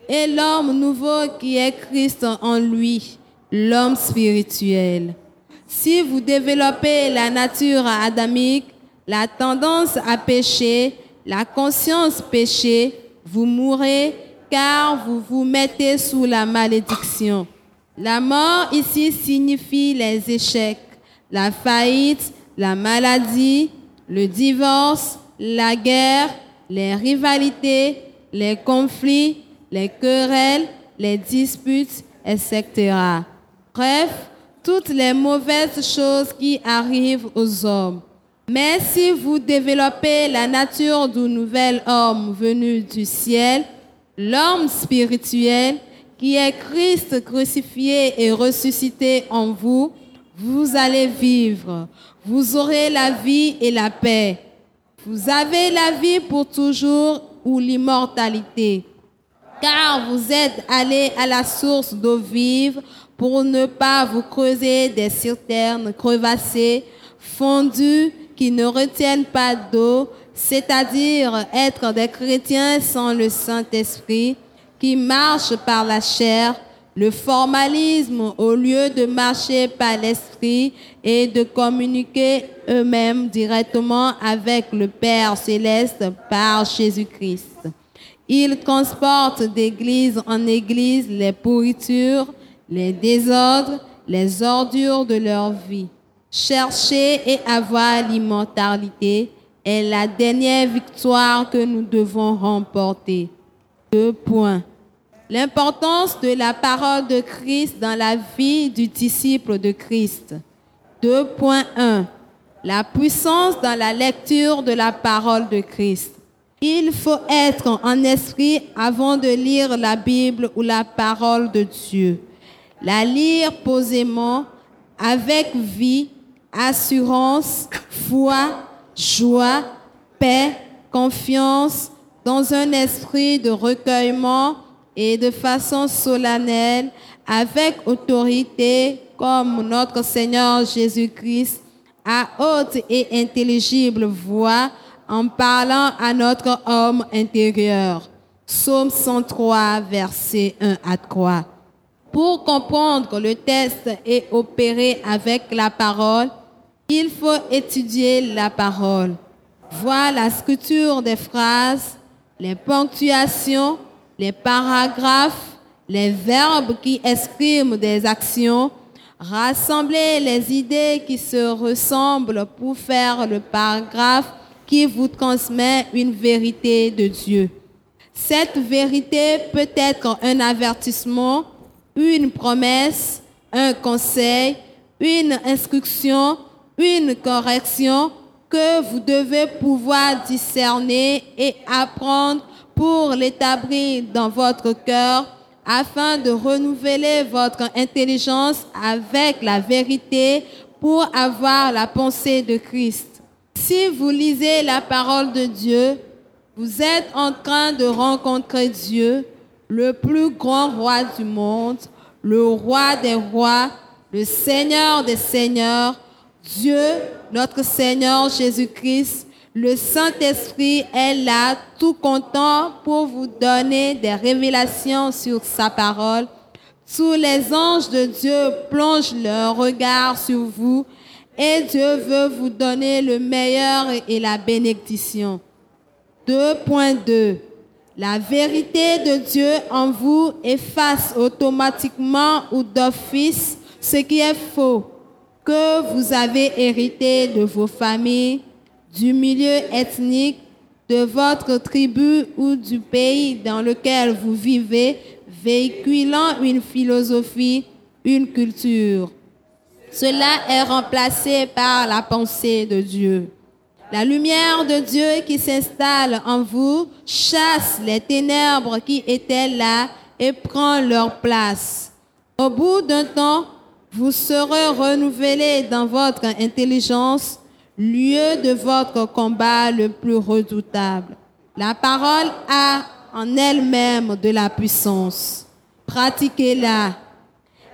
Et l'homme nouveau qui est Christ en lui, l'homme spirituel. Si vous développez la nature adamique, la tendance à pécher, la conscience péchée, vous mourrez car vous vous mettez sous la malédiction. La mort ici signifie les échecs, la faillite, la maladie, le divorce, la guerre, les rivalités, les conflits, les querelles, les disputes, etc. Bref, toutes les mauvaises choses qui arrivent aux hommes. Mais si vous développez la nature du nouvel homme venu du ciel, l'homme spirituel qui est Christ crucifié et ressuscité en vous, vous allez vivre. Vous aurez la vie et la paix. Vous avez la vie pour toujours ou l'immortalité. Car vous êtes allés à la source d'eau vive pour ne pas vous creuser des citernes crevassées, fondues, qui ne retiennent pas d'eau, c'est-à-dire être des chrétiens sans le Saint-Esprit, qui marchent par la chair, le formalisme au lieu de marcher par l'Esprit et de communiquer eux-mêmes directement avec le Père céleste par Jésus-Christ. Ils transportent d'église en église les pourritures, les désordres, les ordures de leur vie. Chercher et avoir l'immortalité est la dernière victoire que nous devons remporter. Deux points. L'importance de la parole de Christ dans la vie du disciple de Christ. 2.1. La puissance dans la lecture de la parole de Christ. Il faut être en esprit avant de lire la Bible ou la parole de Dieu. La lire posément, avec vie, assurance, foi, joie, paix, confiance, dans un esprit de recueillement et de façon solennelle, avec autorité, comme notre Seigneur Jésus-Christ, à haute et intelligible voix, en parlant à notre homme intérieur. Psaume 103, verset 1 à 3. Pour comprendre le test et opérer avec la parole, il faut étudier la parole, voir la scripture des phrases, les ponctuations, les paragraphes, les verbes qui expriment des actions, rassembler les idées qui se ressemblent pour faire le paragraphe qui vous transmet une vérité de Dieu. Cette vérité peut être un avertissement, une promesse, un conseil, une instruction, une correction que vous devez pouvoir discerner et apprendre pour l'établir dans votre cœur afin de renouveler votre intelligence avec la vérité pour avoir la pensée de Christ. Si vous lisez la parole de Dieu, vous êtes en train de rencontrer Dieu, le plus grand roi du monde, le roi des rois, le Seigneur des seigneurs, Dieu, notre Seigneur Jésus-Christ, le Saint-Esprit est là, tout content pour vous donner des révélations sur sa parole. Tous les anges de Dieu plongent leur regard sur vous et Dieu veut vous donner le meilleur et la bénédiction. 2.2. La vérité de Dieu en vous efface automatiquement ou d'office ce qui est faux que vous avez hérité de vos familles, du milieu ethnique, de votre tribu ou du pays dans lequel vous vivez, véhiculant une philosophie, une culture. Cela est remplacé par la pensée de Dieu. La lumière de Dieu qui s'installe en vous chasse les ténèbres qui étaient là et prend leur place. Au bout d'un temps, vous serez renouvelés dans votre intelligence, lieu de votre combat le plus redoutable. La parole a en elle-même de la puissance. Pratiquez-la.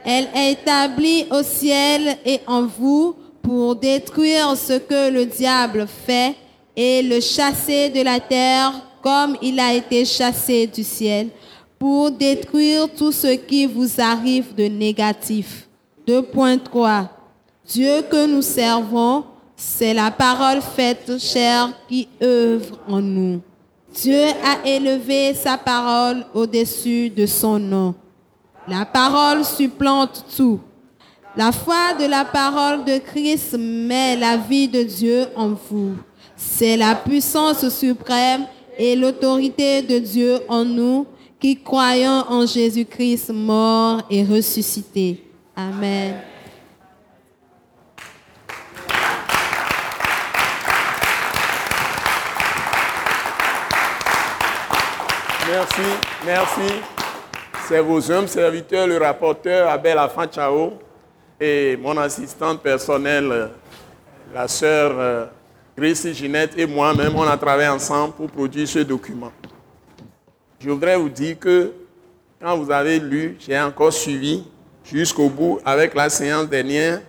Elle est établie au ciel et en vous pour détruire ce que le diable fait et le chasser de la terre comme il a été chassé du ciel, pour détruire tout ce qui vous arrive de négatif. 2.3. Dieu que nous servons, c'est la parole faite chair qui œuvre en nous. Dieu a élevé sa parole au-dessus de son nom. La parole supplante tout. La foi de la parole de Christ met la vie de Dieu en vous. C'est la puissance suprême et l'autorité de Dieu en nous qui croyons en Jésus-Christ mort et ressuscité. Amen. Merci, merci. C'est vos hommes serviteurs, le rapporteur Abel Chao et mon assistante personnelle, la sœur euh, Gracie Ginette et moi-même, on a travaillé ensemble pour produire ce document. Je voudrais vous dire que quand vous avez lu, j'ai encore suivi jusqu'au bout avec la séance dernière,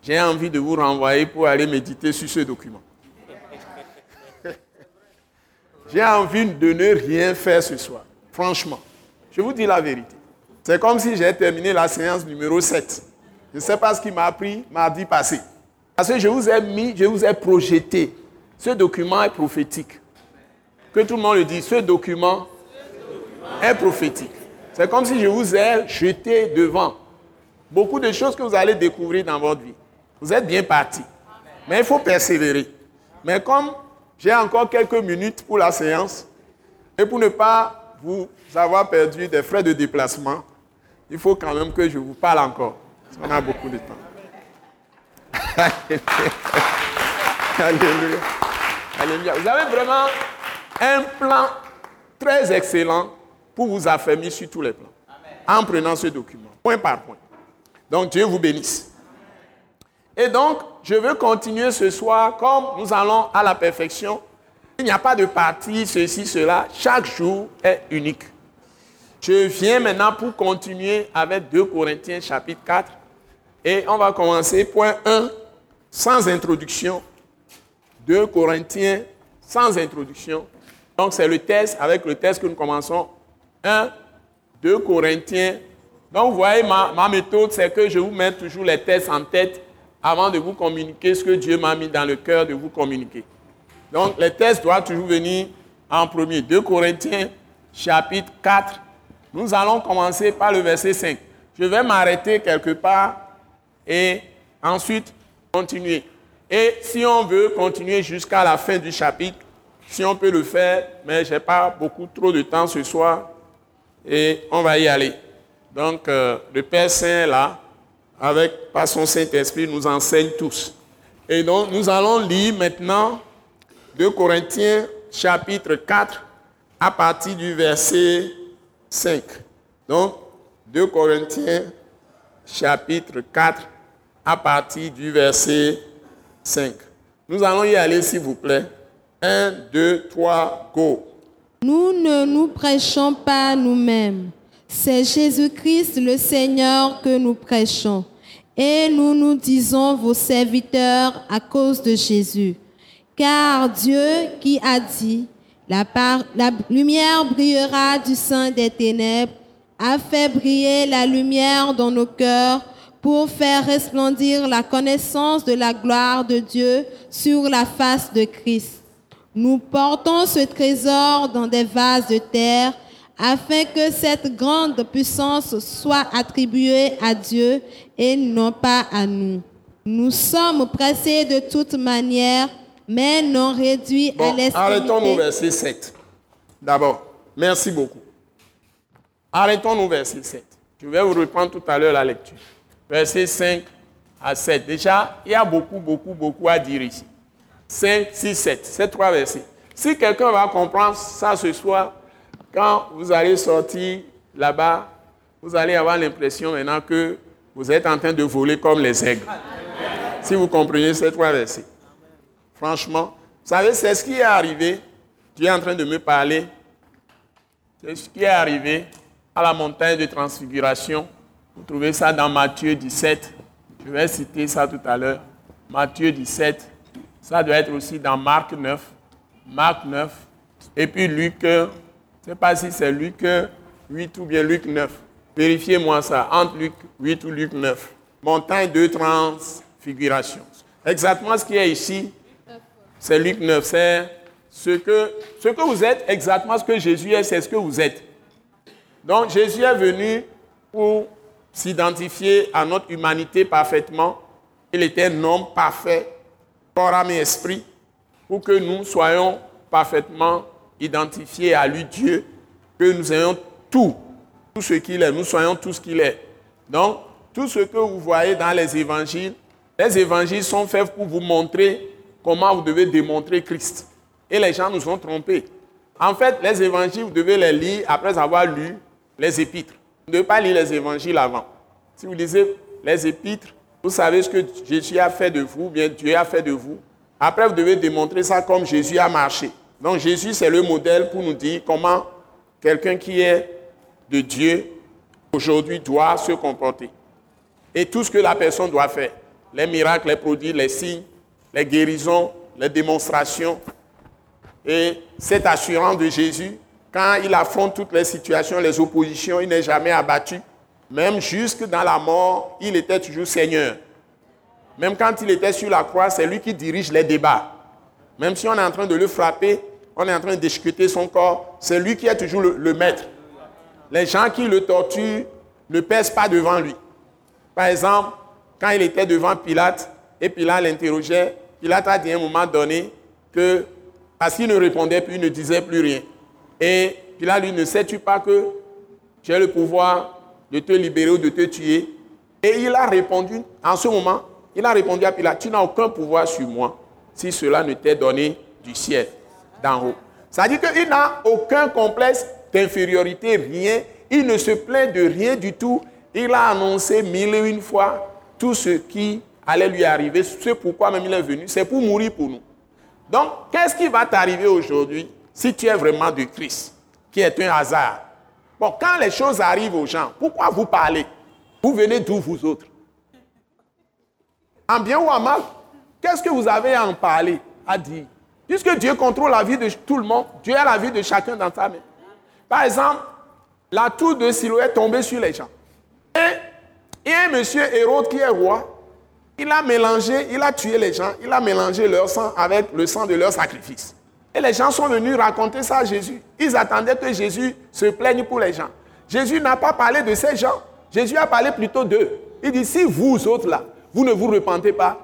j'ai envie de vous renvoyer pour aller méditer sur ce document. J'ai envie de ne rien faire ce soir, franchement. Je vous dis la vérité. C'est comme si j'ai terminé la séance numéro 7. Je ne sais pas ce qui m'a appris mardi passé. Parce que je vous ai mis, je vous ai projeté. Ce document est prophétique. Que tout le monde le dise, ce document est prophétique. C'est comme si je vous ai jeté devant beaucoup de choses que vous allez découvrir dans votre vie. Vous êtes bien parti. Mais il faut persévérer. Mais comme j'ai encore quelques minutes pour la séance, et pour ne pas vous avoir perdu des frais de déplacement, il faut quand même que je vous parle encore. Qu'on a beaucoup de temps. Alléluia. Alléluia. Vous avez vraiment un plan très excellent pour vous affermir sur tous les plans. En prenant ce document, point par point. Donc Dieu vous bénisse. Et donc, je veux continuer ce soir, comme nous allons à la perfection, il n'y a pas de partie, ceci, cela. Chaque jour est unique. Je viens maintenant pour continuer avec 2 Corinthiens chapitre 4. Et on va commencer point 1, sans introduction. 2 Corinthiens, sans introduction. Donc c'est le test, avec le test que nous commençons. 1, 2 Corinthiens. Donc vous voyez, ma, ma méthode, c'est que je vous mets toujours les tests en tête avant de vous communiquer ce que Dieu m'a mis dans le cœur de vous communiquer. Donc les tests doivent toujours venir en premier. 2 Corinthiens chapitre 4. Nous allons commencer par le verset 5. Je vais m'arrêter quelque part et ensuite continuer. Et si on veut continuer jusqu'à la fin du chapitre, si on peut le faire, mais je n'ai pas beaucoup trop de temps ce soir, et on va y aller. Donc, euh, le Père Saint, là, avec, par son Saint-Esprit, nous enseigne tous. Et donc, nous allons lire maintenant 2 Corinthiens chapitre 4 à partir du verset 5. Donc, 2 Corinthiens chapitre 4 à partir du verset 5. Nous allons y aller, s'il vous plaît. 1, 2, 3, go. Nous ne nous prêchons pas nous-mêmes. C'est Jésus-Christ le Seigneur que nous prêchons. Et nous nous disons vos serviteurs à cause de Jésus. Car Dieu qui a dit, la, la lumière brillera du sein des ténèbres, a fait briller la lumière dans nos cœurs pour faire resplendir la connaissance de la gloire de Dieu sur la face de Christ. Nous portons ce trésor dans des vases de terre afin que cette grande puissance soit attribuée à Dieu et non pas à nous. Nous sommes pressés de toute manière, mais non réduits à l'extrémité. Arrêtons au verset 7. D'abord, merci beaucoup. Arrêtons au verset 7. Je vais vous reprendre tout à l'heure la lecture versets 5 à 7. Déjà, il y a beaucoup, beaucoup, beaucoup à dire ici. 5, 6, 7. Ces trois versets. Si quelqu'un va comprendre ça ce soir, quand vous allez sortir là-bas, vous allez avoir l'impression maintenant que vous êtes en train de voler comme les aigles. Si vous comprenez ces trois versets. Franchement, vous savez, c'est ce qui est arrivé. Tu es en train de me parler. C'est ce qui est arrivé à la montagne de transfiguration vous trouvez ça dans Matthieu 17. Je vais citer ça tout à l'heure. Matthieu 17. Ça doit être aussi dans Marc 9. Marc 9. Et puis Luc, je ne sais pas si c'est Luc 8 ou bien Luc 9. Vérifiez-moi ça, entre Luc 8 ou Luc 9. Montagne de transfiguration. Exactement ce qui est ici, c'est Luc 9. C'est ce que, ce que vous êtes, exactement ce que Jésus est, c'est ce que vous êtes. Donc Jésus est venu pour s'identifier à notre humanité parfaitement. Il était un homme parfait, corps, et esprit, pour que nous soyons parfaitement identifiés à lui, Dieu, que nous ayons tout, tout ce qu'il est, nous soyons tout ce qu'il est. Donc, tout ce que vous voyez dans les évangiles, les évangiles sont faits pour vous montrer comment vous devez démontrer Christ. Et les gens nous ont trompés. En fait, les évangiles, vous devez les lire après avoir lu les épîtres ne devez pas lire les évangiles avant. Si vous lisez les épîtres, vous savez ce que Jésus a fait de vous, bien Dieu a fait de vous. Après, vous devez démontrer ça comme Jésus a marché. Donc Jésus, c'est le modèle pour nous dire comment quelqu'un qui est de Dieu aujourd'hui doit se comporter. Et tout ce que la personne doit faire. Les miracles, les produits, les signes, les guérisons, les démonstrations. Et cette assurance de Jésus, quand il affronte toutes les situations, les oppositions, il n'est jamais abattu. Même jusque dans la mort, il était toujours Seigneur. Même quand il était sur la croix, c'est lui qui dirige les débats. Même si on est en train de le frapper, on est en train d'échiqueter son corps, c'est lui qui est toujours le, maître. Les gens qui le torturent ne pèsent pas devant lui. Par exemple, quand il était devant Pilate et Pilate l'interrogeait, Pilate a dit à un moment donné que, parce qu'il ne répondait plus, il ne disait plus rien. Et Pilate lui, ne sais-tu pas que as le pouvoir de te libérer ou de te tuer? Et il a répondu, en ce moment, il a répondu à Pilate, tu n'as aucun pouvoir sur moi si cela ne t'est donné du ciel, d'en haut. Ça veut dire qu'il n'a aucun complexe d'infériorité, rien. Il ne se plaint de rien du tout. Il a annoncé mille et une fois tout ce qui allait lui arriver, c'est pourquoi même il est venu, c'est pour mourir pour nous. Donc, qu'est-ce qui va t'arriver aujourd'hui si tu es vraiment du Christ, qui est un hasard? Bon, quand les choses arrivent aux gens, pourquoi vous parlez? Vous venez d'où vous autres? En bien ou en mal, qu'est-ce que vous avez à en parler, à dire? Puisque Dieu contrôle la vie de tout le monde, Dieu a la vie de chacun dans sa main. Par exemple, la tour de Siloé est tombée sur les gens. Et, et un monsieur Hérode qui est roi, il a mélangé, il a tué les gens, il a mélangé leur sang avec le sang de leur sacrifice. Et les gens sont venus raconter ça à Jésus. Ils attendaient que Jésus se plaigne pour les gens. Jésus n'a pas parlé de ces gens. Jésus a parlé plutôt d'eux. Il dit, si vous autres là, vous ne vous repentez pas,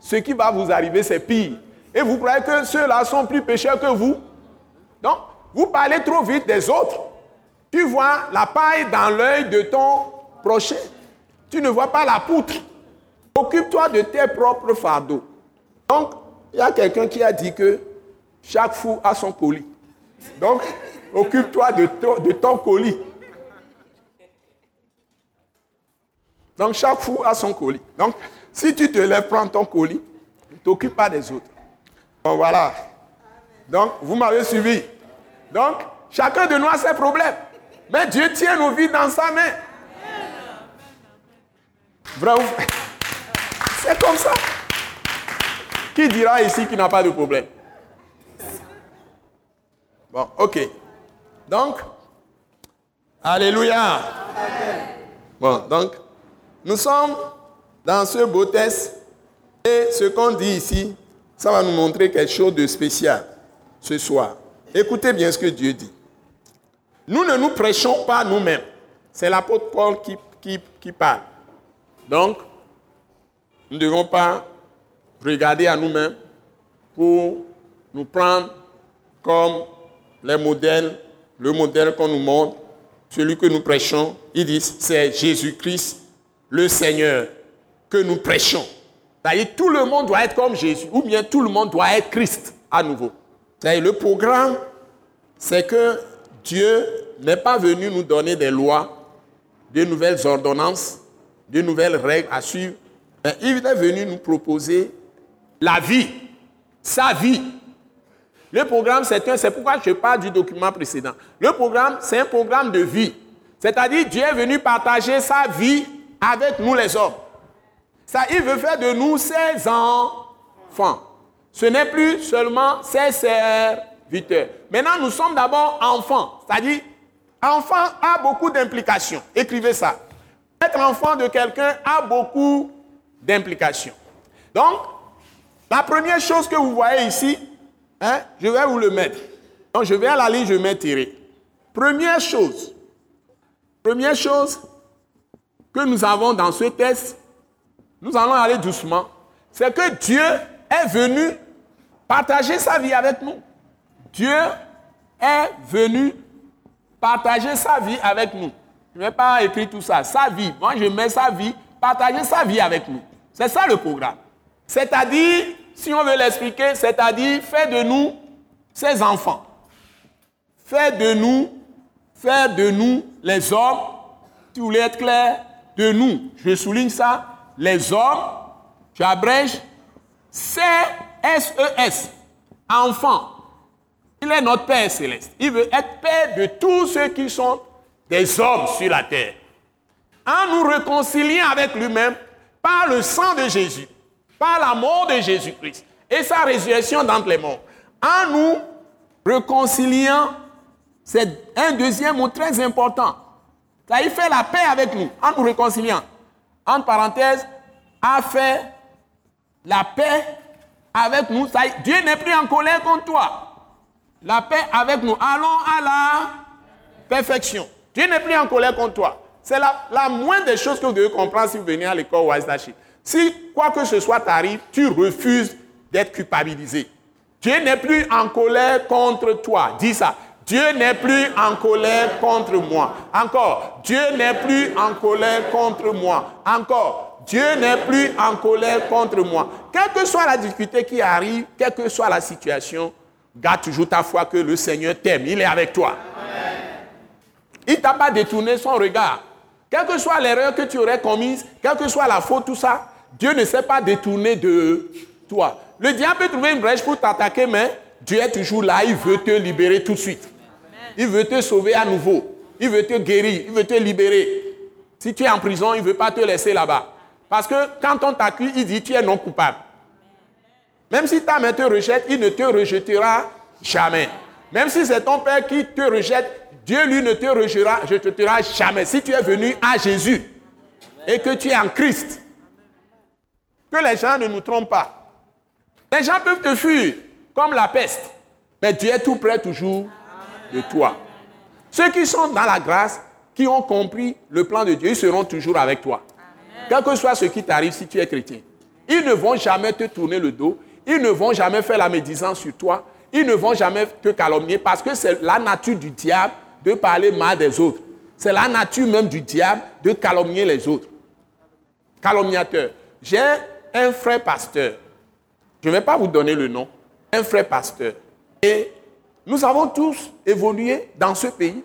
ce qui va vous arriver, c'est pire. Et vous croyez que ceux-là sont plus pécheurs que vous? Donc, vous parlez trop vite des autres. Tu vois la paille dans l'œil de ton prochain. Tu ne vois pas la poutre. Occupe-toi de tes propres fardeaux. Donc, il y a quelqu'un qui a dit que chaque fou a son colis. Donc, occupe-toi de, ton colis. Donc, chaque fou a son colis. Donc, si tu te lèves, prends ton colis, ne t'occupe pas des autres. Bon, voilà. Donc, vous m'avez suivi. Donc, chacun de nous a ses problèmes. Mais Dieu tient nos vies dans sa main. Vrai C'est comme ça. Qui dira ici qu'il n'a pas de problème? Bon, ok. Donc, Alléluia. Bon, donc, nous sommes dans ce beau test et ce qu'on dit ici, ça va nous montrer quelque chose de spécial ce soir. Écoutez bien ce que Dieu dit. Nous ne nous prêchons pas nous-mêmes. C'est l'apôtre Paul qui, qui, parle. Donc, nous ne devons pas regarder à nous-mêmes pour nous prendre comme les modèles, le modèle qu'on nous montre, celui que nous prêchons. Il dit, c'est Jésus-Christ, le Seigneur, que nous prêchons. C'est-à-dire, tout le monde doit être comme Jésus, ou bien tout le monde doit être Christ à nouveau. Le programme, c'est que Dieu n'est pas venu nous donner des lois, de nouvelles ordonnances, de nouvelles règles à suivre. Mais il est venu nous proposer la vie, sa vie. Le programme, c'est un, c'est pourquoi je parle du document précédent. Le programme, c'est un programme de vie. C'est-à-dire, Dieu est venu partager sa vie avec nous les hommes. Ça, il veut faire de nous ses enfants. Ce n'est plus seulement ses serviteurs. Maintenant, nous sommes d'abord enfants. C'est-à-dire, enfant a beaucoup d'implications. Écrivez ça. Être enfant de quelqu'un a beaucoup d'implications. Donc, la première chose que vous voyez ici, hein, je vais vous le mettre. Donc, je vais à la ligne, je mets tiré. Première chose, première chose que nous avons dans ce test, nous allons aller doucement, c'est que Dieu est venu partager sa vie avec nous. Dieu est venu partager sa vie avec nous. Je ne vais pas écrire tout ça. Sa vie. Moi, je mets sa vie, partager sa vie avec nous. C'est ça le programme. C'est-à-dire, si on veut l'expliquer, c'est-à-dire faire de nous ses enfants. Faire de nous, faire de nous les hommes, tu voulais être clair, de nous, je souligne ça, les hommes, tu abrèges, C-S-E-S, e enfants. Il est notre Père céleste. Il veut être Père de tous ceux qui sont des hommes sur la terre. En nous réconciliant avec lui-même par le sang de Jésus, par la mort de Jésus-Christ et sa résurrection d'entre les morts. En nous réconciliant, c'est un deuxième mot très important. Ça, il fait la paix avec nous, en nous réconciliant. Entre parenthèses, a fait la paix avec nous. Dieu n'est plus en colère contre toi la paix avec nous. Allons à la perfection. Dieu n'est plus en colère contre toi. C'est la, la, moindre des choses que vous devez comprendre si vous venez à l'école Wise Si quoi que ce soit t'arrive, tu refuses d'être culpabilisé. Dieu n'est plus en colère contre toi. Dis ça. Dieu n'est plus en colère contre moi. Encore. Dieu n'est plus en colère contre moi. Encore. Dieu n'est plus en colère contre moi. Quelle que soit la difficulté qui arrive, quelle que soit la situation, Garde toujours ta foi que le Seigneur t'aime. Il est avec toi. Il ne t'a pas détourné son regard. Quelle que soit l'erreur que tu aurais commise, quelle que soit la faute, tout ça, Dieu ne s'est pas détourné de toi. Le diable peut trouver une brèche pour t'attaquer, mais Dieu est toujours là, il veut te libérer tout de suite. Il veut te sauver à nouveau. Il veut te guérir, il veut te libérer. Si tu es en prison, il ne veut pas te laisser là-bas. Parce que quand on t'accuse, il dit tu es non coupable. Même si ta mère te rejette, il ne te rejettera jamais. Même si c'est ton père qui te rejette, Dieu lui ne te rejettera, jamais. Si tu es venu à Jésus et que tu es en Christ, que les gens ne nous trompent pas. Les gens peuvent te fuir comme la peste, mais Dieu est tout près toujours de toi. Ceux qui sont dans la grâce, qui ont compris le plan de Dieu, ils seront toujours avec toi. Quel que soit ce qui t'arrive si tu es chrétien. Ils ne vont jamais te tourner le dos, ils ne vont jamais faire la médisance sur toi, ils ne vont jamais te calomnier parce que c'est la nature du diable de parler mal des autres. C'est la nature même du diable de calomnier les autres. Calomniateur. J'ai un frère pasteur. Je ne vais pas vous donner le nom. Un frère pasteur. Et nous avons tous évolué dans ce pays.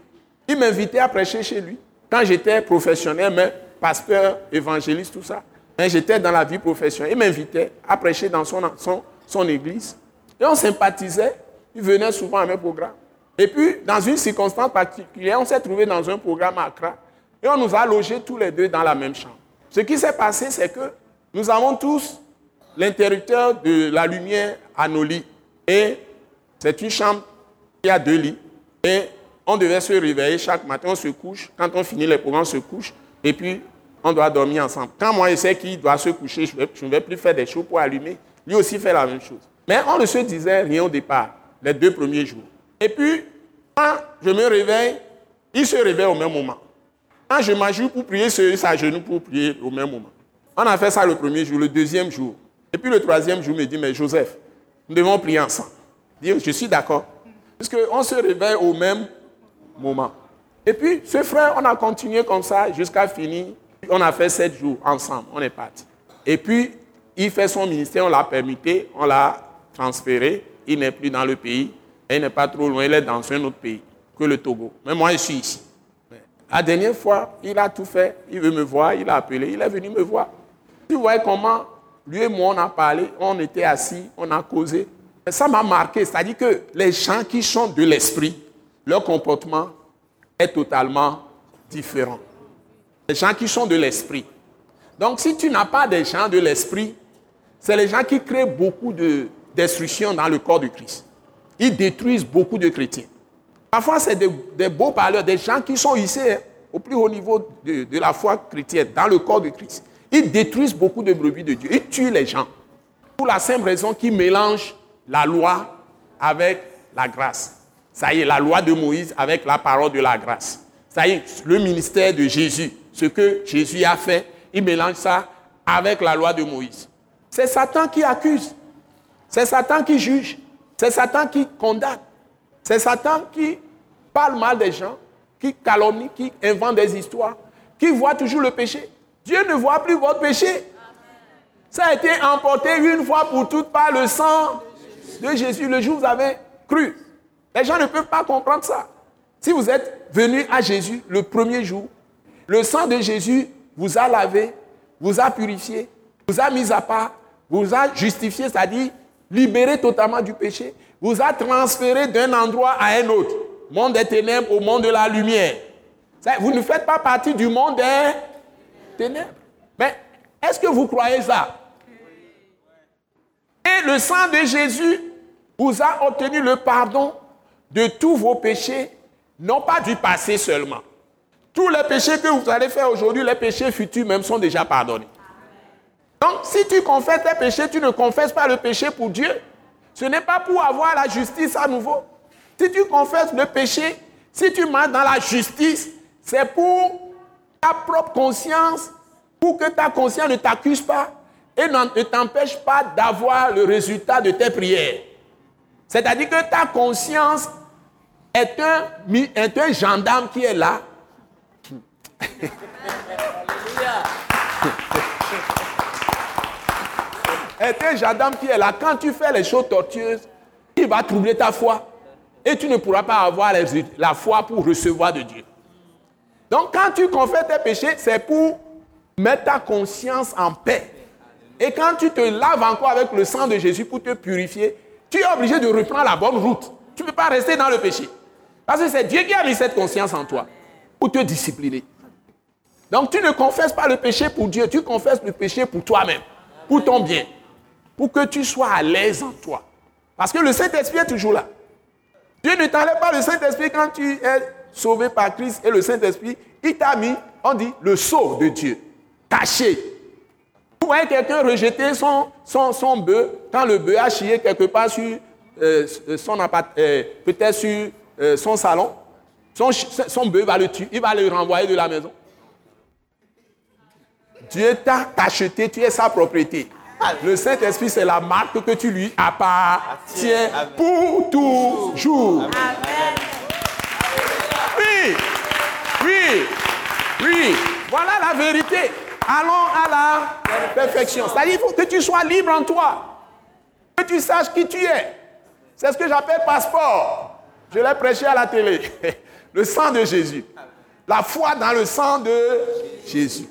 Il m'invitait à prêcher chez lui. Quand j'étais professionnel, mais pasteur, évangéliste, tout ça. J'étais dans la vie professionnelle. Il m'invitait à prêcher dans son, son, son église. Et on sympathisait. Il venait souvent à mes programmes. Et puis, dans une circonstance particulière, on s'est trouvé dans un programme à Accra. Et on nous a logés tous les deux dans la même chambre. Ce qui s'est passé, c'est que nous avons tous l'interrupteur de la lumière à nos lits. Et c'est une chambre qui a deux lits. Et on devait se réveiller chaque matin, on se couche. Quand on finit les programmes, on se couche. Et puis, on doit dormir ensemble. Quand moi, je sais qu'il doit se coucher, je ne vais, plus faire des choses pour allumer. Lui aussi fait la même chose. Mais on ne se disait rien au départ, les deux premiers jours. Et puis, quand je me réveille, il se réveille au même moment. Quand je m'ajoute pour prier, il s'agenouille pour prier au même moment. On a fait ça le premier jour, le deuxième jour. Et puis le troisième jour, il me dit, mais Joseph, nous devons prier ensemble. Je suis d'accord. Puisqu'on se réveille au même moment. Et puis, ce frère, on a continué comme ça jusqu'à finir. On a fait sept jours ensemble. On est parti. Et puis, il fait son ministère, on l'a permis, on l'a transféré. Il n'est plus dans le pays. il n'est pas trop loin, il est dans un autre pays que le Togo. Mais moi, je suis ici. La dernière fois, il a tout fait. Il veut me voir, il a appelé, il est venu me voir. Tu vois comment lui et moi, on a parlé, on était assis, on a causé. Ça m'a marqué, c'est-à-dire que les gens qui sont de l'esprit, leur comportement est totalement différent. Les gens qui sont de l'esprit. Donc si tu n'as pas des gens de l'esprit, c'est les gens qui créent beaucoup de destruction dans le corps de Christ. Ils détruisent beaucoup de chrétiens. Parfois, c'est des, beaux parleurs, des gens qui sont ici hein, au plus haut niveau de, de, la foi chrétienne, dans le corps de Christ. Ils détruisent beaucoup de brebis de Dieu. Ils tuent les gens. Pour la simple raison qu'ils mélangent la loi avec la grâce. Ça y est, la loi de Moïse avec la parole de la grâce. Ça y est, le ministère de Jésus, ce que Jésus a fait, il mélange ça avec la loi de Moïse. C'est Satan qui accuse. C'est Satan qui juge. C'est Satan qui condamne. C'est Satan qui parle mal des gens, qui calomnie, qui invente des histoires, qui voit toujours le péché. Dieu ne voit plus votre péché. Ça a été emporté une fois pour toutes par le sang de Jésus le jour où vous avez cru. Les gens ne peuvent pas comprendre ça. Si vous êtes venu à Jésus le premier jour, le sang de Jésus vous a lavé, vous a purifié, vous a mis à part, vous a justifié, c'est-à-dire libéré totalement du péché, vous a transféré d'un endroit à un autre, monde des ténèbres au monde de la lumière. Vous ne faites pas partie du monde des ténèbres. Mais est-ce que vous croyez ça? Et le sang de Jésus vous a obtenu le pardon de tous vos péchés, non pas du passé seulement. Tous les péchés que vous allez faire aujourd'hui, les péchés futurs même sont déjà pardonnés. Donc, si tu confesses tes péchés, tu ne confesses pas le péché pour Dieu. Ce n'est pas pour avoir la justice à nouveau. Si tu confesses le péché, si tu marches dans la justice, c'est pour ta propre conscience, pour que ta conscience ne t'accuse pas et ne t'empêche pas d'avoir le résultat de tes prières. C'est-à-dire que ta conscience est un, gendarme qui est là. est un gendarme qui est là. Quand tu fais les choses tortueuses, il va troubler ta foi. Et tu ne pourras pas avoir la foi pour recevoir de Dieu. Donc quand tu confesses tes péchés, c'est pour mettre ta conscience en paix. Et quand tu te laves encore avec le sang de Jésus pour te purifier, tu es obligé de reprendre la bonne route. Tu ne peux pas rester dans le péché. Parce que c'est Dieu qui a mis cette conscience en toi pour te discipliner. Donc tu ne confesses pas le péché pour Dieu, tu confesses le péché pour toi-même, pour ton bien, pour que tu sois à l'aise en toi. Parce que le Saint-Esprit est toujours là. Dieu ne t'enlève pas le Saint-Esprit quand tu es sauvé par Christ et le Saint-Esprit, il t'a mis, on dit, le sceau de Dieu, caché. Vous voyez quelqu'un rejeter son, bœuf quand le bœuf a chié quelque part sur euh, son euh, peut-être sur euh, son salon. Son, son bœuf va le tuer, il va le renvoyer de la maison. Dieu t'a acheté, tu es sa propriété. Le Saint-Esprit, c'est la marque que tu lui appartiens pour toujours. Oui, oui, oui. Voilà la vérité. Allons à la perfection. C'est-à-dire, il faut que tu sois libre en toi. Que tu saches qui tu es. C'est ce que j'appelle passeport. Je l'ai prêché à la télé. Le sang de Jésus. La foi dans le sang de Jésus.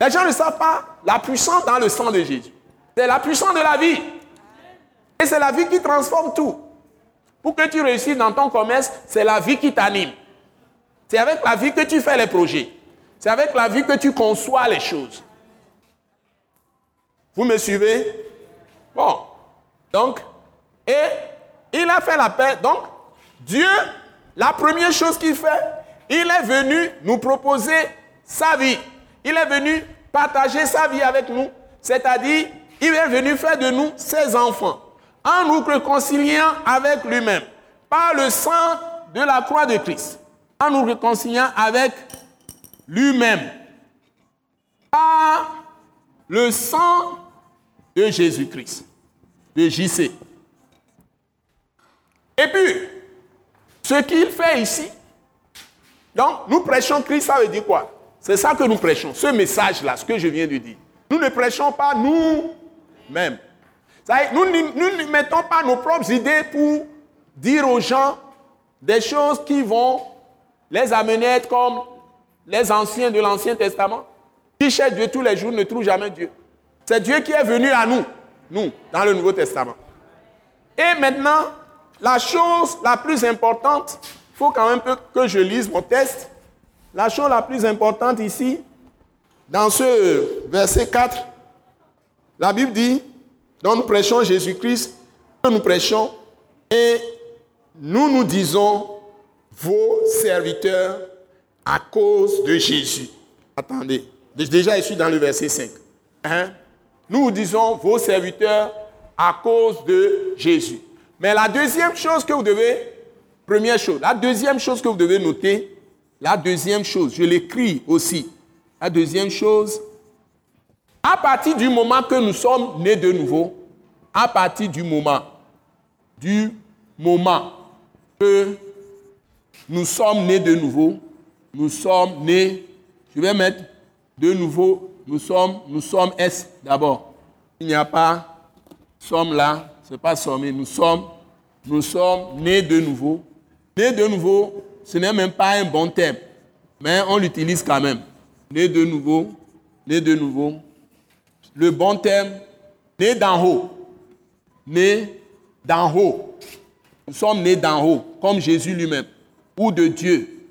Les gens ne savent pas la puissance dans le sang de Jésus. C'est la puissance de la vie. Et c'est la vie qui transforme tout. Pour que tu réussisses dans ton commerce, c'est la vie qui t'anime. C'est avec la vie que tu fais les projets. C'est avec la vie que tu conçois les choses. Vous me suivez? Bon. Donc, et il a fait la paix. Donc, Dieu, la première chose qu'il fait, il est venu nous proposer sa vie. Il est venu partager sa vie avec nous. C'est-à-dire, il est venu faire de nous ses enfants, en nous réconciliant avec lui-même, par le sang de la croix de Christ, en nous réconciliant avec lui-même, par le sang de Jésus-Christ, de JC. Et puis, ce qu'il fait ici, donc nous prêchons Christ, ça veut dire quoi? C'est ça que nous prêchons, ce message-là, ce que je viens de dire. Nous ne prêchons pas nous même. Nous ne mettons pas nos propres idées pour dire aux gens des choses qui vont les amener à être comme les anciens de l'Ancien Testament, qui cherchent Dieu tous les jours, ne trouvent jamais Dieu. C'est Dieu qui est venu à nous, nous, dans le Nouveau Testament. Et maintenant, la chose la plus importante, il faut quand même que je lise mon texte. La chose la plus importante ici, dans ce verset 4, la Bible dit, donc nous prêchons Jésus-Christ, nous prêchons, et nous nous disons vos serviteurs à cause de Jésus. Attendez, déjà je suis dans le verset 5. Hein? Nous disons vos serviteurs à cause de Jésus. Mais la deuxième chose que vous devez, première chose, la deuxième chose que vous devez noter, la deuxième chose, je l'écris aussi, la deuxième chose, à partir du moment que nous sommes nés de nouveau, à partir du moment, du moment que nous sommes nés de nouveau, nous sommes nés, je vais mettre de nouveau, nous sommes, nous sommes S d'abord. Il n'y a pas sommes là, ce n'est pas sommer, nous sommes, nous sommes nés de nouveau. Nés de nouveau, ce n'est même pas un bon terme, mais on l'utilise quand même. Nés de nouveau, nés de nouveau, le bon terme, né d'en haut. Né d'en haut. Nous sommes nés d'en haut, comme Jésus lui-même, ou de Dieu.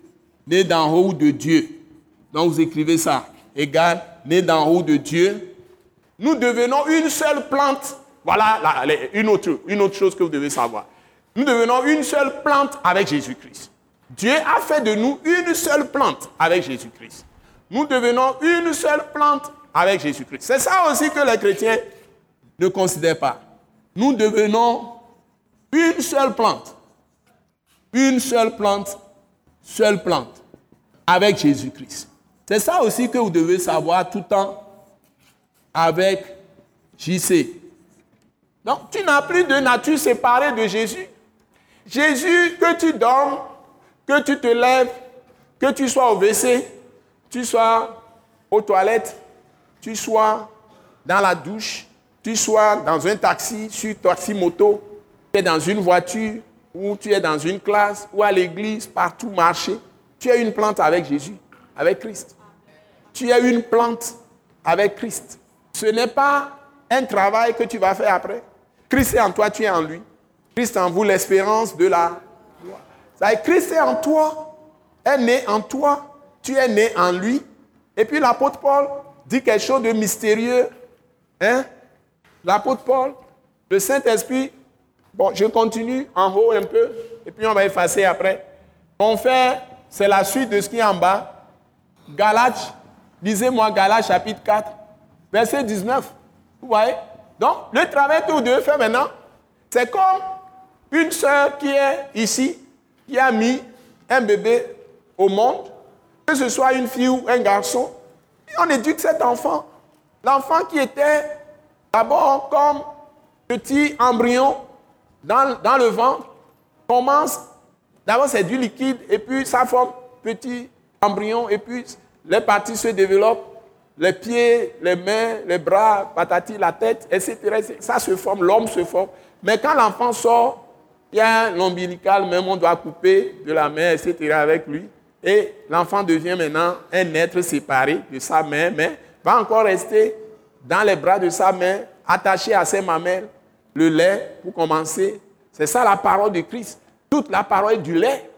Né d'en haut ou de Dieu. Donc vous écrivez ça. Égal, né d'en haut de Dieu. Nous devenons une seule plante. Voilà une, autre, une autre chose que vous devez savoir. Nous devenons une seule plante avec Jésus-Christ. Dieu a fait de nous une seule plante avec Jésus-Christ. Nous devenons une seule plante avec Jésus-Christ. C'est ça aussi que les chrétiens ne considèrent pas. Nous devenons une seule plante. Une seule plante, seule plante, avec Jésus-Christ. C'est ça aussi que vous devez savoir tout le temps avec JC. Donc, tu n'as plus de nature séparée de Jésus. Jésus, que tu dormes, que tu te lèves, que tu sois au WC, tu sois aux toilettes, tu sois dans la douche, tu sois dans un taxi, sur taxi moto, tu es dans une voiture, ou tu es dans une classe, ou à l'église, partout marcher, tu es une plante avec Jésus, avec Christ. Tu es une plante avec Christ. Ce n'est pas un travail que tu vas faire après. Christ est en toi, tu es en lui. Christ en vous, l'espérance de la gloire. Christ est en toi, est né en toi, tu es né en lui. Et puis l'apôtre Paul dit quelque chose de mystérieux. Hein? L'apôtre Paul, le Saint-Esprit, bon, je continue en haut un peu, et puis on va effacer après. On fait, c'est la suite de ce qui est en bas. Galates, lisez-moi Galates chapitre 4, verset 19. Vous voyez? Donc, le travail que vous devez faire maintenant, c'est comme une sœur qui est ici, qui a mis un bébé au monde, que ce soit une fille ou un garçon, et on éduque cet enfant. L'enfant qui était d'abord comme petit embryon dans, dans le ventre, commence, d'abord c'est du liquide, et puis ça forme petit embryon, et puis les parties se développent, les pieds, les mains, les bras, patati, la tête, etc. Ça se forme, l'homme se forme. Mais quand l'enfant sort, il y a l'ombilical, même on doit couper de la main, etc. avec lui. Et l'enfant devient maintenant un être séparé de sa mère, mais va encore rester dans les bras de sa mère, attaché à ses mamelles, le lait pour commencer. C'est ça la parole de Christ. Toute la parole est du lait.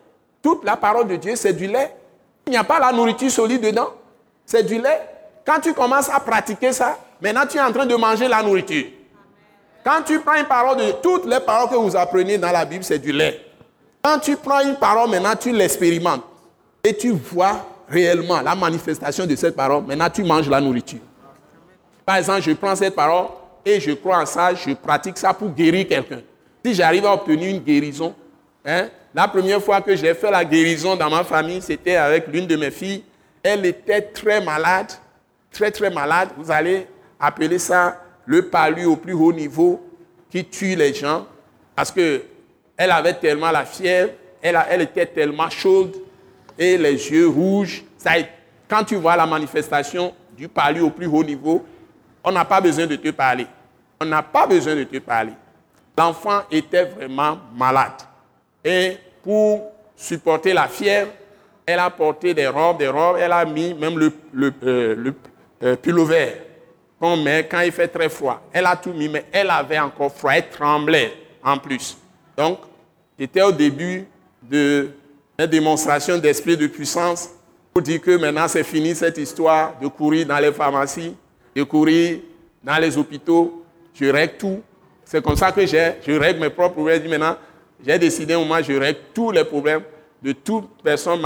Toute la parole de Dieu, c'est du lait. Il n'y a pas la nourriture solide dedans. C'est du lait. Quand tu commences à pratiquer ça, maintenant tu es en train de manger la nourriture. Quand tu prends une parole de toutes les paroles que vous apprenez dans la Bible, c'est du lait. Quand tu prends une parole, maintenant tu l'expérimentes. Et tu vois réellement la manifestation de cette parole. Maintenant tu manges la nourriture. Par exemple, je prends cette parole et je crois en ça, je pratique ça pour guérir quelqu'un. Si j'arrive à obtenir une guérison, hein, la première fois que j'ai fait la guérison dans ma famille, c'était avec l'une de mes filles. Elle était très malade, très très malade. Vous allez appeler ça le palu au plus haut niveau qui tue les gens parce que elle avait tellement la fièvre, elle, était tellement chaude et les yeux rouges. Ça, quand tu vois la manifestation du palu au plus haut niveau, on n'a pas besoin de te parler. On n'a pas besoin de te parler. L'enfant était vraiment malade. Et pour supporter la fièvre, elle a porté des robes, des robes, elle a mis même le, le, euh, le euh, qu'on met quand il fait très froid. Elle a tout mis, mais elle avait encore froid, elle tremblait en plus. Donc, c'était au début de une démonstration d'esprit de puissance pour dire que maintenant c'est fini cette histoire de courir dans les pharmacies, de courir dans les hôpitaux. Je règle tout. C'est comme ça que j'ai, je règle mes propres problèmes. Maintenant, j'ai décidé, moi, je règle tous les problèmes de toute personne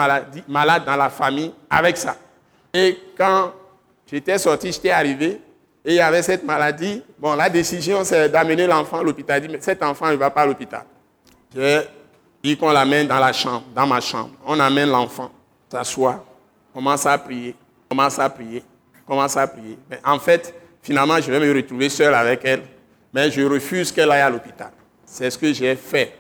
malade dans la famille avec ça. Et quand j'étais sorti, j'étais arrivé, et il y avait cette maladie. Bon, la décision, c'est d'amener l'enfant à l'hôpital. dit, mais cet enfant, ne va pas à l'hôpital. J'ai dit qu'on l'amène dans la chambre, dans ma chambre. On amène l'enfant, s'assoit, commence à prier, commence à prier, commence à prier. Mais en fait, finalement, je vais me retrouver seul avec elle, mais je refuse qu'elle aille à l'hôpital. C'est ce que j'ai fait.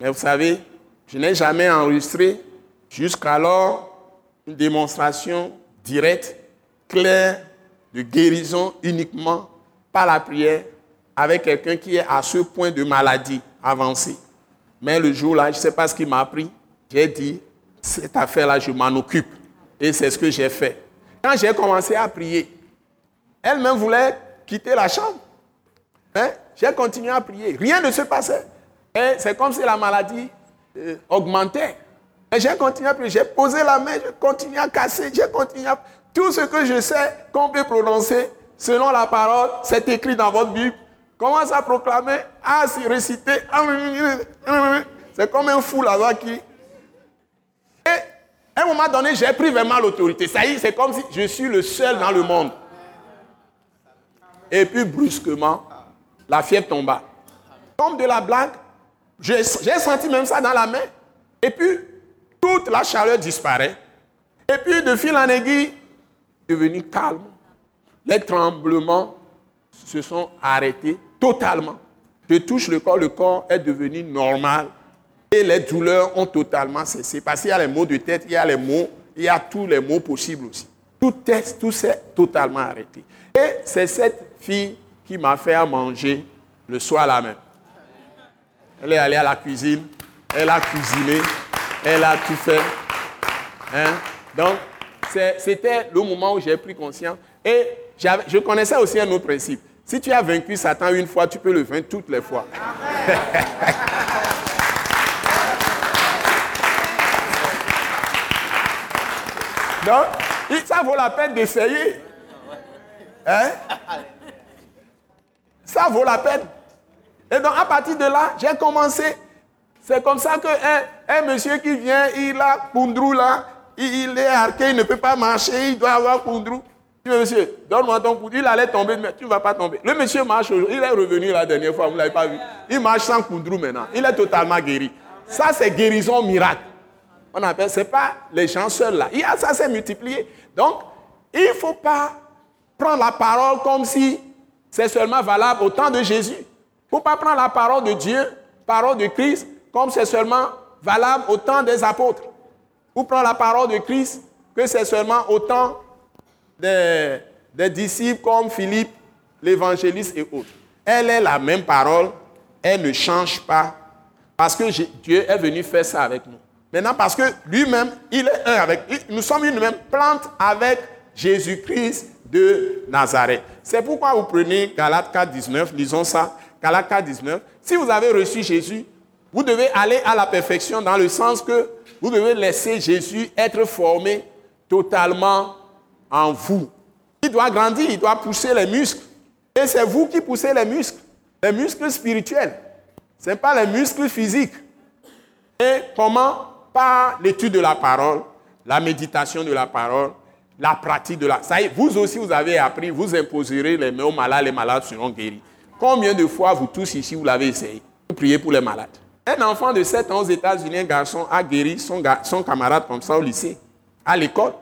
Mais vous savez, je n'ai jamais enregistré jusqu'alors une démonstration directe, claire, de guérison uniquement par la prière avec quelqu'un qui est à ce point de maladie avancée. Mais le jour-là, je ne sais pas ce qui m'a appris. J'ai dit, cette affaire-là, je m'en occupe. Et c'est ce que j'ai fait. Quand j'ai commencé à prier, elle-même voulait quitter la chambre. Hein? J'ai continué à prier. Rien ne se passait. Et c'est comme si la maladie euh, augmentait. Et j'ai continué à prier. J'ai posé la main, j'ai continué à casser, j'ai continué à... Tout ce que je sais qu'on peut prononcer selon la parole, c'est écrit dans votre Bible. Commence à proclamer, à réciter. C'est comme un fou là-bas qui. Et à un moment donné, j'ai pris vraiment l'autorité. Ça y est, c'est comme si je suis le seul dans le monde. Et puis brusquement, la fièvre tomba. Comme de la blague, j'ai senti même ça dans la main. Et puis, toute la chaleur disparaît. Et puis, de fil en aiguille, devenu calme. Les tremblements se sont arrêtés totalement. Je touche le corps, le corps est devenu normal. Et les douleurs ont totalement cessé. Parce qu'il y a les maux de tête, il y a les maux, il y a tous les maux possibles aussi. Tout, est, tout s'est totalement arrêté. Et c'est cette fille qui m'a fait à manger le soir là même. Elle est allée à la cuisine, elle a cuisiné, elle a tout fait. Hein? Donc, c'était le moment où j'ai pris conscience. Et je connaissais aussi un autre principe. Si tu as vaincu Satan une fois, tu peux le vaincre toutes les fois. Donc, ça vaut la peine d'essayer. Hein? Ça vaut la peine. Et donc, à partir de là, j'ai commencé. C'est comme ça qu'un un monsieur qui vient, il a Kundrou là, il, est arqué, il ne peut pas marcher, il doit avoir Kundrou. Je dis, monsieur, donne-moi ton Kundrou. Il allait tomber, mais tu ne vas pas tomber. Le monsieur marche, il est revenu la dernière fois, vous ne l'avez pas vu. Il marche sans Kundrou maintenant. Il est totalement guéri. Ça, c'est guérison miracle. On appelle, ce n'est pas les gens seuls là. Il y a, ça s'est multiplié. Donc, il ne faut pas prendre la parole comme si c'est seulement valable au temps de Jésus. Il ne pas prendre la parole de Dieu, parole de Christ, comme c'est seulement valable au temps des apôtres. Ou prendre la parole de Christ que c'est seulement au temps des, des disciples comme Philippe, l'évangéliste et autres. Elle est la même parole, elle ne change pas, parce que Dieu est venu faire ça avec nous. Maintenant, parce que lui-même, il est un avec. Nous sommes une même plante avec Jésus-Christ de Nazareth. C'est pourquoi vous prenez Galates 4, 19, lisons ça. Galates 4, 19. Si vous avez reçu Jésus, vous devez aller à la perfection dans le sens que vous devez laisser Jésus être formé totalement en vous. Il doit grandir, il doit pousser les muscles. Et c'est vous qui poussez les muscles, les muscles spirituels. Ce n'est pas les muscles physiques. Et comment? Par l'étude de la parole, la méditation de la parole, la pratique de la... Ça y est, vous aussi, vous avez appris, vous imposerez les mains aux malades, les malades seront guéris. Combien de fois vous tous ici, vous l'avez essayé Vous priez pour les malades? Un enfant de 7 ans aux États-Unis, un garçon, a guéri son, camarade comme ça au lycée, à l'école.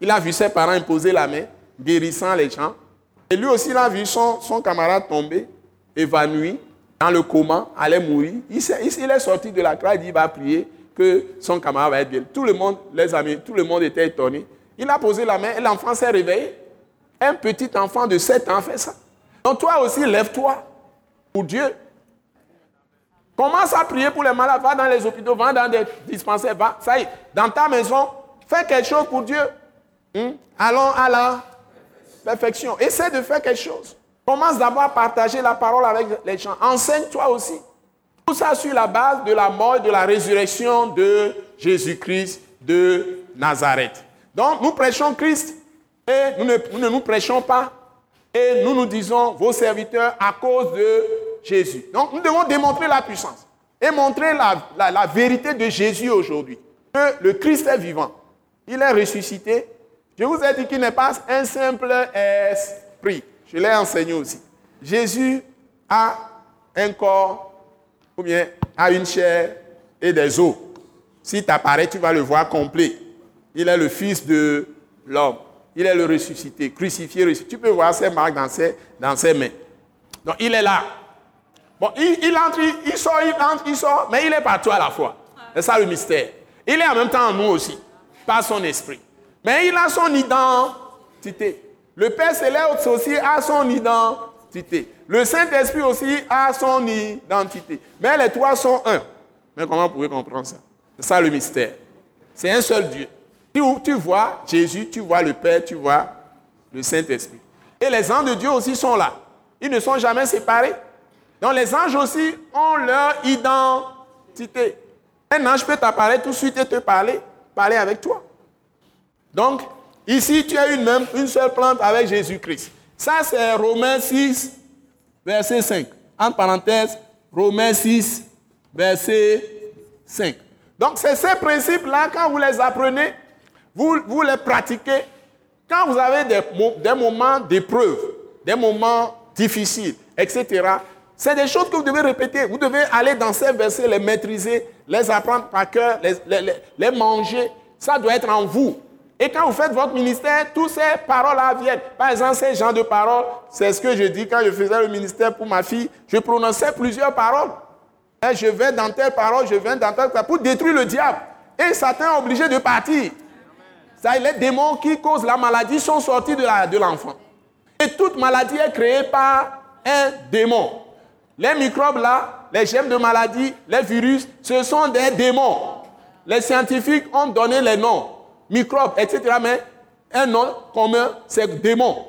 Il a vu ses parents imposer la main, guérissant les gens. Et lui aussi, il a vu son, camarade tomber, évanoui, dans le coma, allait mourir. Il, est sorti de la croix, il dit, il va prier que son camarade va être bien. Tout le monde, les amis, tout le monde était étonné. Il a posé la main et l'enfant s'est réveillé. Un petit enfant de 7 ans fait ça. Donc toi aussi, lève-toi pour Dieu. Commence à prier pour les malades. Va dans les hôpitaux, va dans des dispensaires. Va, ça y est, dans ta maison, fais quelque chose pour Dieu. Hmm? Allons à la perfection. Essaie de faire quelque chose. Commence d'abord à partager la parole avec les gens. Enseigne-toi aussi. Tout ça sur la base de la mort et de la résurrection de Jésus-Christ de Nazareth. Donc nous prêchons Christ et nous ne, nous prêchons pas et nous nous disons vos serviteurs à cause de Jésus. Donc nous devons démontrer la puissance et montrer la, vérité de Jésus aujourd'hui. Que le Christ est vivant. Il est ressuscité. Je vous ai dit qu'il n'est pas un simple esprit. Je l'ai enseigné aussi. Jésus a un corps ou bien a une chair et des os. Si tu apparais, tu vas le voir complet. Il est le Fils de l'homme. Il est le ressuscité, crucifié, ressuscité. Tu peux voir ses marques dans ses, dans ses mains. Donc il est là. Bon, il, entre, il, sort, il entre, il sort, mais il est partout à la fois. C'est ça le mystère. Il est en même temps en nous aussi, par son esprit. Mais il a son identité. Le Père Céleste aussi a son identité. Le Saint-Esprit aussi a son identité. Mais les trois sont un. Mais comment vous pouvez comprendre ça? C'est ça le mystère. C'est un seul Dieu. Tu, vois Jésus, tu vois le Père, tu vois le Saint-Esprit. Et les anges de Dieu aussi sont là. Ils ne sont jamais séparés. Donc les anges aussi ont leur identité. Un ange peut t'apparaître tout de suite et te parler, parler avec toi. Donc, ici, tu as une, même, une seule plante avec Jésus-Christ. Ça, c'est Romains 6, verset 5. Entre parenthèses, Romains 6, verset 5. Donc, c'est ces principes-là, quand vous les apprenez, vous, les pratiquez quand vous avez des, moments d'épreuve, des moments difficiles, etc. C'est des choses que vous devez répéter. Vous devez aller dans ces versets, les maîtriser, les apprendre par cœur, les, manger. Ça doit être en vous. Et quand vous faites votre ministère, toutes ces paroles-là viennent. Par exemple, ces genres de paroles, c'est ce que je dis quand je faisais le ministère pour ma fille. Je prononçais plusieurs paroles. Et je vais dans telle parole, je vais dans telle parole, pour détruire le diable. Et Satan est obligé de partir les démons qui causent la maladie sont sortis de l'enfant. Et toute maladie est créée par un démon. Les microbes là, les gemmes de maladie, les virus, ce sont des démons. Les scientifiques ont donné les noms, microbes, etc. Mais un nom commun, c'est démon.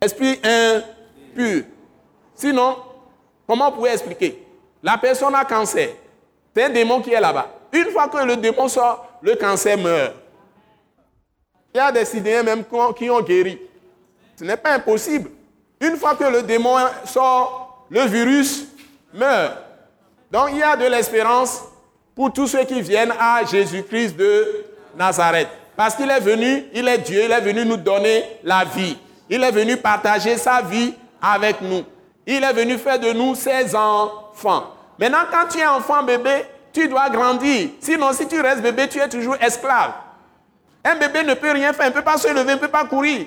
Esprit impur. Sinon, comment vous pouvez expliquer? La personne a cancer. C'est un démon qui est là-bas. Une fois que le démon sort, le cancer meurt. Il y a des Sidéens même qui ont guéri. Ce n'est pas impossible. Une fois que le démon sort, le virus meurt. Donc il y a de l'espérance pour tous ceux qui viennent à Jésus-Christ de Nazareth. Parce qu'il est venu, il est Dieu, il est venu nous donner la vie. Il est venu partager sa vie avec nous. Il est venu faire de nous ses enfants. Maintenant, quand tu es enfant bébé, tu dois grandir. Sinon, si tu restes bébé, tu es toujours esclave. Un bébé ne peut rien faire, il ne peut pas se lever, il ne peut pas courir.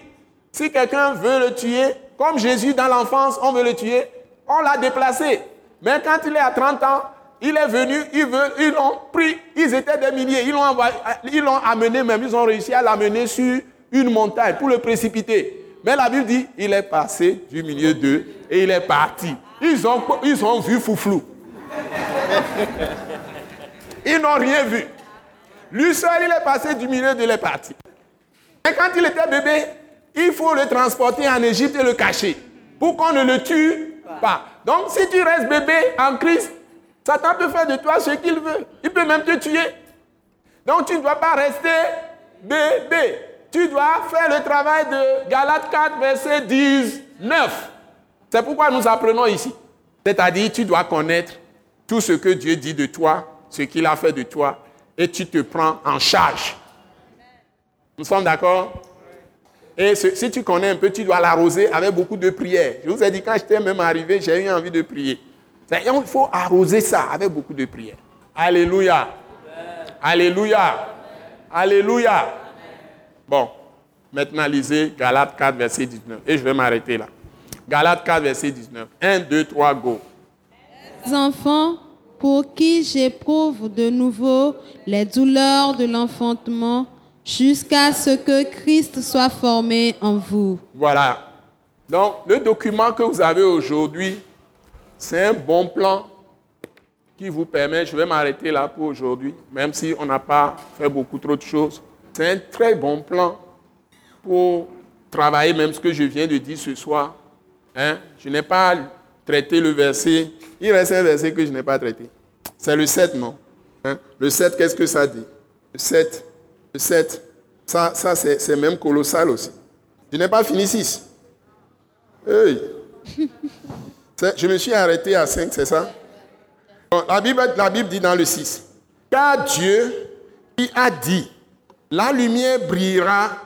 Si quelqu'un veut le tuer, comme Jésus dans l'enfance, on veut le tuer, on l'a déplacé. Mais quand il est à 30 ans, il est venu, ils, l'ont pris, ils étaient des milliers, ils l'ont, ils l'ont amené même, ils ont réussi à l'amener sur une montagne pour le précipiter. Mais la Bible dit, il est passé du milieu d'eux et il est parti. Ils ont, ils ont vu Fouflou. ils n'ont rien vu. Lui seul, il est passé du milieu de parti. Et quand il était bébé, il faut le transporter en Égypte et le cacher pour qu'on ne le tue pas. Donc si tu restes bébé en Christ, Satan peut faire de toi ce qu'il veut. Il peut même te tuer. Donc tu ne dois pas rester bébé. Tu dois faire le travail de Galates 4, verset 19. C'est pourquoi nous apprenons ici. C'est-à-dire, tu dois connaître tout ce que Dieu dit de toi, ce qu'il a fait de toi, et tu te prends en charge. Nous sommes d'accord? Et si tu connais un peu, tu dois l'arroser avec beaucoup de prières. Je vous ai dit, quand j'étais même arrivé, j'ai eu envie de prier. Il faut arroser ça avec beaucoup de prières. Alléluia. Alléluia. Alléluia. Bon, maintenant lisez Galates 4, verset 19. Et je vais m'arrêter là. Galates 4, verset 19. 1, 2, 3, go. Les enfants, pour qui j'éprouve de nouveau les douleurs de l'enfantement jusqu'à ce que Christ soit formé en vous. Voilà. Donc, le document que vous avez aujourd'hui, c'est un bon plan qui vous permet, je vais m'arrêter là pour aujourd'hui, même si on n'a pas fait beaucoup trop de choses. C'est un très bon plan pour travailler même ce que je viens de dire ce soir. Hein? Je n'ai pas traité le verset. Il reste un verset que je n'ai pas traité. C'est le 7, non? Hein? Le 7, qu'est-ce que ça dit? Le 7. Le 7. Ça, c'est même colossal aussi. Je n'ai pas fini 6. Hey. Je me suis arrêté à 5, c'est ça? La, Bible, la Bible dit dans le 6, car Dieu qui a dit, la lumière brillera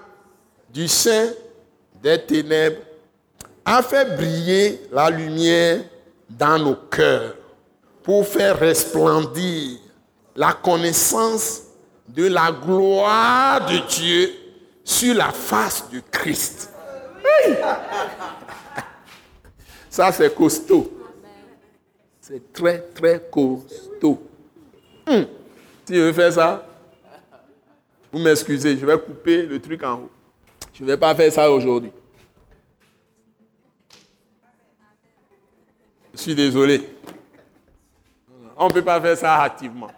du sein des ténèbres, a fait briller la lumière dans nos cœurs pour faire resplendir la connaissance de la gloire de Dieu sur la face de Christ. Ça, c'est costaud. C'est très, très costaud. Hmm. Si veux faire ça, vous m'excusez, je vais couper le truc en haut. Je ne vais pas faire ça aujourd'hui. Suis désolé. On ne peut pas faire ça activement.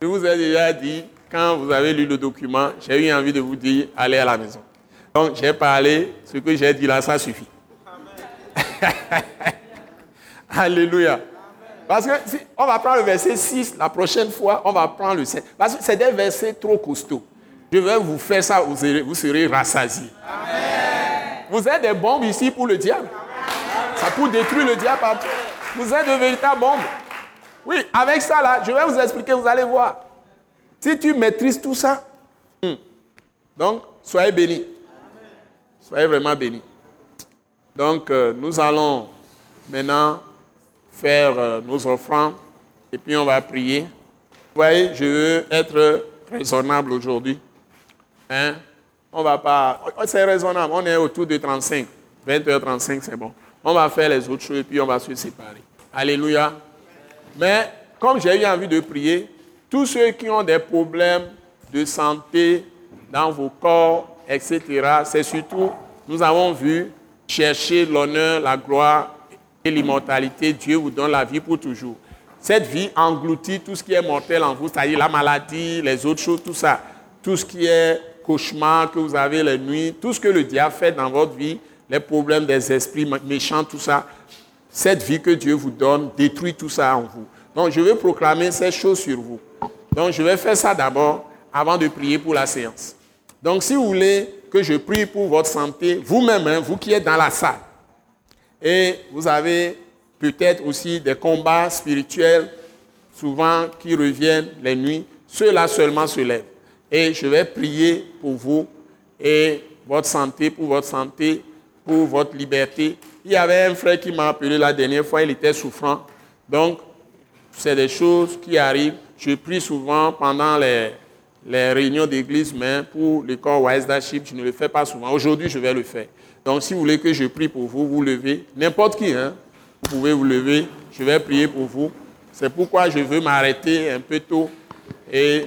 Je vous ai déjà dit, quand vous avez lu le document, j'ai eu envie de vous dire, allez à la maison. Donc j'ai parlé, ce que j'ai dit là, ça suffit. Alléluia. Parce que si on va prendre le verset 6, la prochaine fois, on va prendre le 7. Parce que c'est des versets trop costauds. Je vais vous faire ça, vous serez, vous serez rassasiés. Vous êtes des bombes ici pour le diable. Ça pour détruire le diable. Vous êtes de véritables bombes. Oui, avec ça là, je vais vous expliquer, vous allez voir. Si tu maîtrises tout ça, hmm. donc soyez bénis. Soyez vraiment bénis. Donc, euh, nous allons maintenant faire euh, nos offrandes et puis on va prier. Vous voyez, je veux être raisonnable aujourd'hui. Hein? On va pas. Oh, c'est raisonnable, on est autour de 35. 20h35, c'est bon. On va faire les autres choses et puis on va se séparer. Alléluia. Mais comme j'ai eu envie de prier, tous ceux qui ont des problèmes de santé dans vos corps, etc., c'est surtout, nous avons vu chercher l'honneur, la gloire et l'immortalité. Dieu vous donne la vie pour toujours. Cette vie engloutit tout ce qui est mortel en vous, c'est-à-dire la maladie, les autres choses, tout ça. Tout ce qui est cauchemar que vous avez les nuits, tout ce que le diable fait dans votre vie, les problèmes des esprits méchants, tout ça. cette vie que Dieu vous donne détruit tout ça en vous. Donc je vais proclamer ces choses sur vous. Donc je vais faire ça d'abord avant de prier pour la séance. Donc si vous voulez que je prie pour votre santé, vous-même, hein, vous qui êtes dans la salle, et vous avez peut-être aussi des combats spirituels, souvent qui reviennent les nuits, ceux-là seulement se lèvent. Et je vais prier pour vous et votre santé, pour votre santé, pour votre liberté. Il y avait un frère qui m'a appelé la dernière fois, il était souffrant. Donc, c'est des choses qui arrivent. Je prie souvent pendant les, réunions d'église, mais pour le corps Wise je ne le fais pas souvent. Aujourd'hui, je vais le faire. Donc, si vous voulez que je prie pour vous, vous levez. N'importe qui, hein, vous pouvez vous lever. Je vais prier pour vous. C'est pourquoi je veux m'arrêter un peu tôt. Et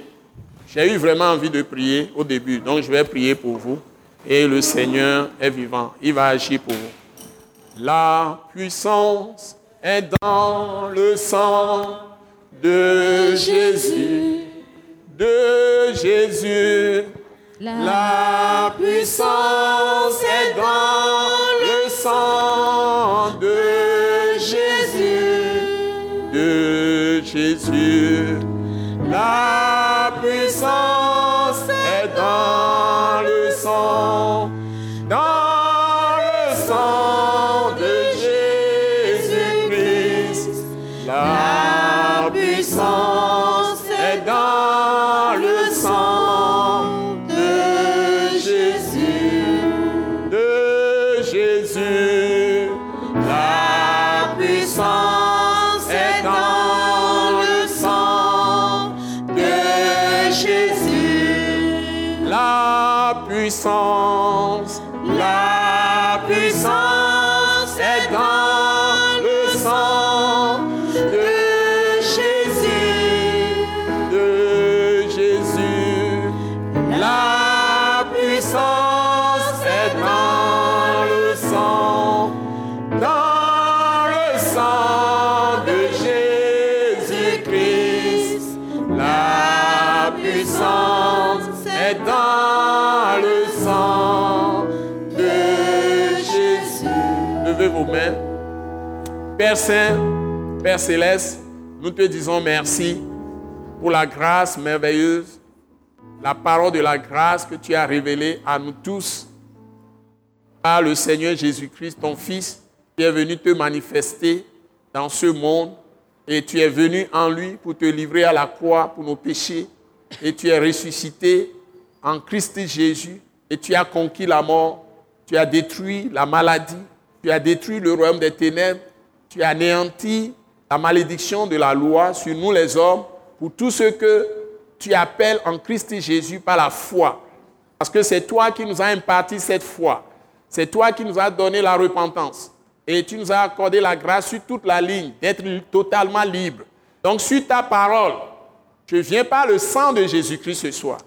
j'ai eu vraiment envie de prier au début. Donc, je vais prier pour vous. Et le Seigneur est vivant. Il va agir pour vous. La puissance est dans le sang de Jésus. De Jésus. La puissance Père Saint, Père Céleste, nous te disons merci pour la grâce merveilleuse, la parole de la grâce que tu as révélée à nous tous. Par le Seigneur Jésus-Christ, ton Fils, qui est venu te manifester dans ce monde et tu es venu en lui pour te livrer à la croix pour nos péchés et tu es ressuscité en Christ Jésus et tu as conquis la mort, tu as détruit la maladie, tu as détruit le royaume des ténèbres, tu as anéanti la malédiction de la loi sur nous les hommes pour tout ce que tu appelles en Christ Jésus par la foi. Parce que c'est toi qui nous as imparti cette foi. C'est toi qui nous as donné la repentance. Et tu nous as accordé la grâce sur toute la ligne d'être totalement libre. Donc sur ta parole, je viens par le sang de Jésus-Christ ce soir,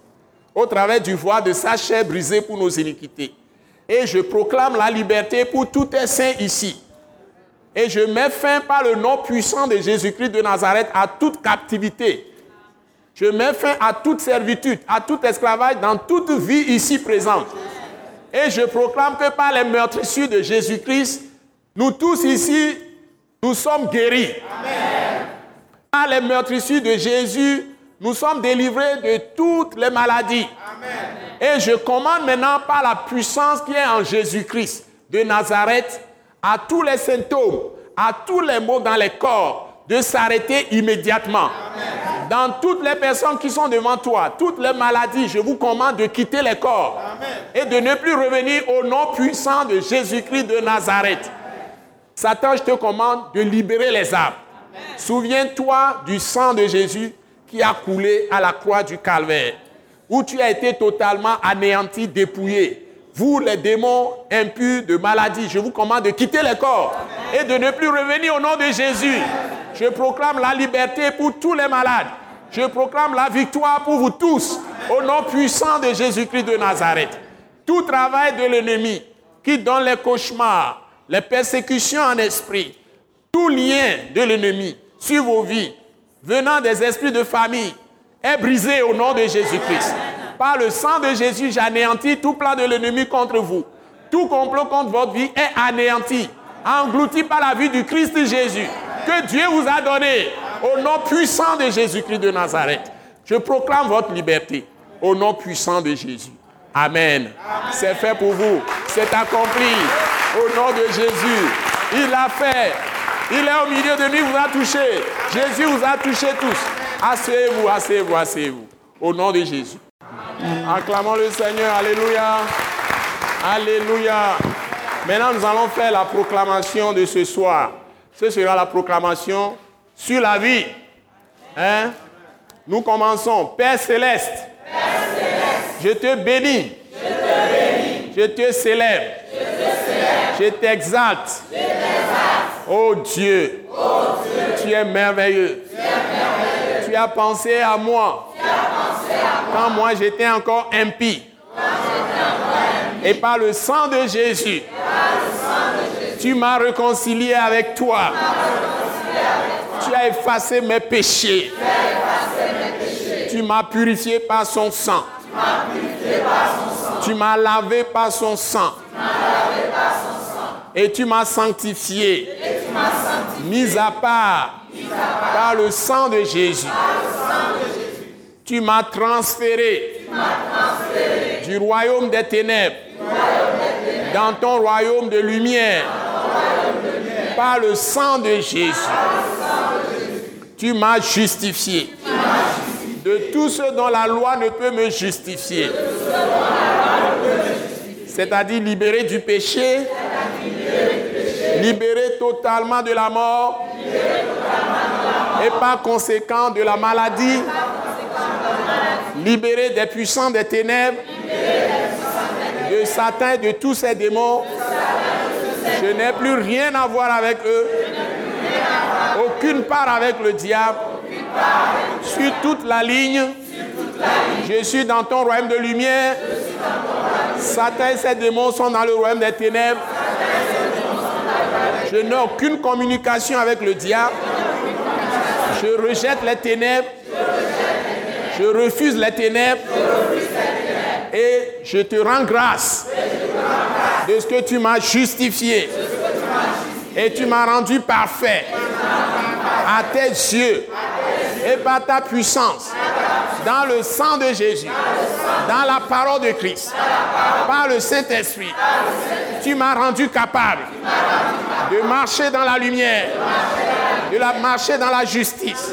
au travers du voile de sa chair brisée pour nos iniquités. Et je proclame la liberté pour tout un saint ici. Et je mets fin par le nom puissant de Jésus-Christ de Nazareth à toute captivité. Je mets fin à toute servitude, à tout esclavage dans toute vie ici présente. Et je proclame que par les meurtrissures de Jésus-Christ, nous tous ici, nous sommes guéris. Par les meurtrissures de Jésus, nous sommes délivrés de toutes les maladies. Et je commande maintenant par la puissance qui est en Jésus-Christ de Nazareth à tous les symptômes, à tous les maux dans les corps, de s'arrêter immédiatement. Dans toutes les personnes qui sont devant toi, toutes les maladies, je vous commande de quitter les corps et de ne plus revenir au nom puissant de Jésus-Christ de Nazareth. Satan, je te commande de libérer les âmes. Souviens-toi du sang de Jésus qui a coulé à la croix du calvaire, où tu as été totalement anéanti, dépouillé. Vous, les démons impurs de maladie, je vous commande de quitter les corps et de ne plus revenir au nom de Jésus. Je proclame la liberté pour tous les malades. Je proclame la victoire pour vous tous au nom puissant de Jésus-Christ de Nazareth. Tout travail de l'ennemi qui donne les cauchemars, les persécutions en esprit, tout lien de l'ennemi sur vos vies, venant des esprits de famille, est brisé au nom de Jésus-Christ. Par le sang de Jésus, j'anéantis tout plan de l'ennemi contre vous. Tout complot contre votre vie est anéanti engloutis par la vie du Christ Jésus, que Dieu vous a donné au nom puissant de Jésus-Christ de Nazareth. Je proclame votre liberté au nom puissant de Jésus. Amen. C'est fait pour vous. C'est accompli au nom de Jésus. Il l'a fait. Il est au milieu de nous, vous a touché. Jésus vous a touché tous. Asseyez-vous, asseyez-vous, asseyez-vous. Au nom de Jésus. Acclamons le Seigneur. Alléluia. Alléluia. Maintenant, nous allons faire la proclamation de ce soir. Ce sera la proclamation sur la vie. Hein? Nous commençons. Père céleste, je te bénis. Je te célèbre. Je t'exalte. Oh Dieu, tu es merveilleux. Tu as pensé à moi. Quand moi j'étais encore impie. Et par le sang de Jésus, tu m'as réconcilié avec toi. Tu as effacé mes péchés. Tu m'as purifié par son sang. Tu m'as lavé par son sang. Et tu m'as sanctifié. Mis à part par le sang de Jésus. Tu m'as transféré du royaume des ténèbres dans ton royaume de lumière par le sang de Jésus. Tu m'as justifié de tout ce dont la loi ne peut me justifier. C'est-à-dire libéré du péché, libéré totalement de la mort et par conséquent de la maladie, libéré des puissants des ténèbres, de Satan et de tous ses démons. Je n'ai plus rien à voir avec eux, aucune part avec le diable. Sur toute la ligne, je suis dans ton royaume de lumière. Satan et ses démons sont dans le royaume des ténèbres. Je n'ai aucune communication avec le diable. Je rejette les ténèbres. Je refuse les ténèbres. Et je te rends grâce de ce que tu m'as justifié. Et tu m'as rendu parfait à tes yeux et par ta puissance dans le sang de Jésus, dans la parole de Christ, par le Saint-Esprit, tu m'as rendu capable de marcher dans la lumière, de la marcher dans la justice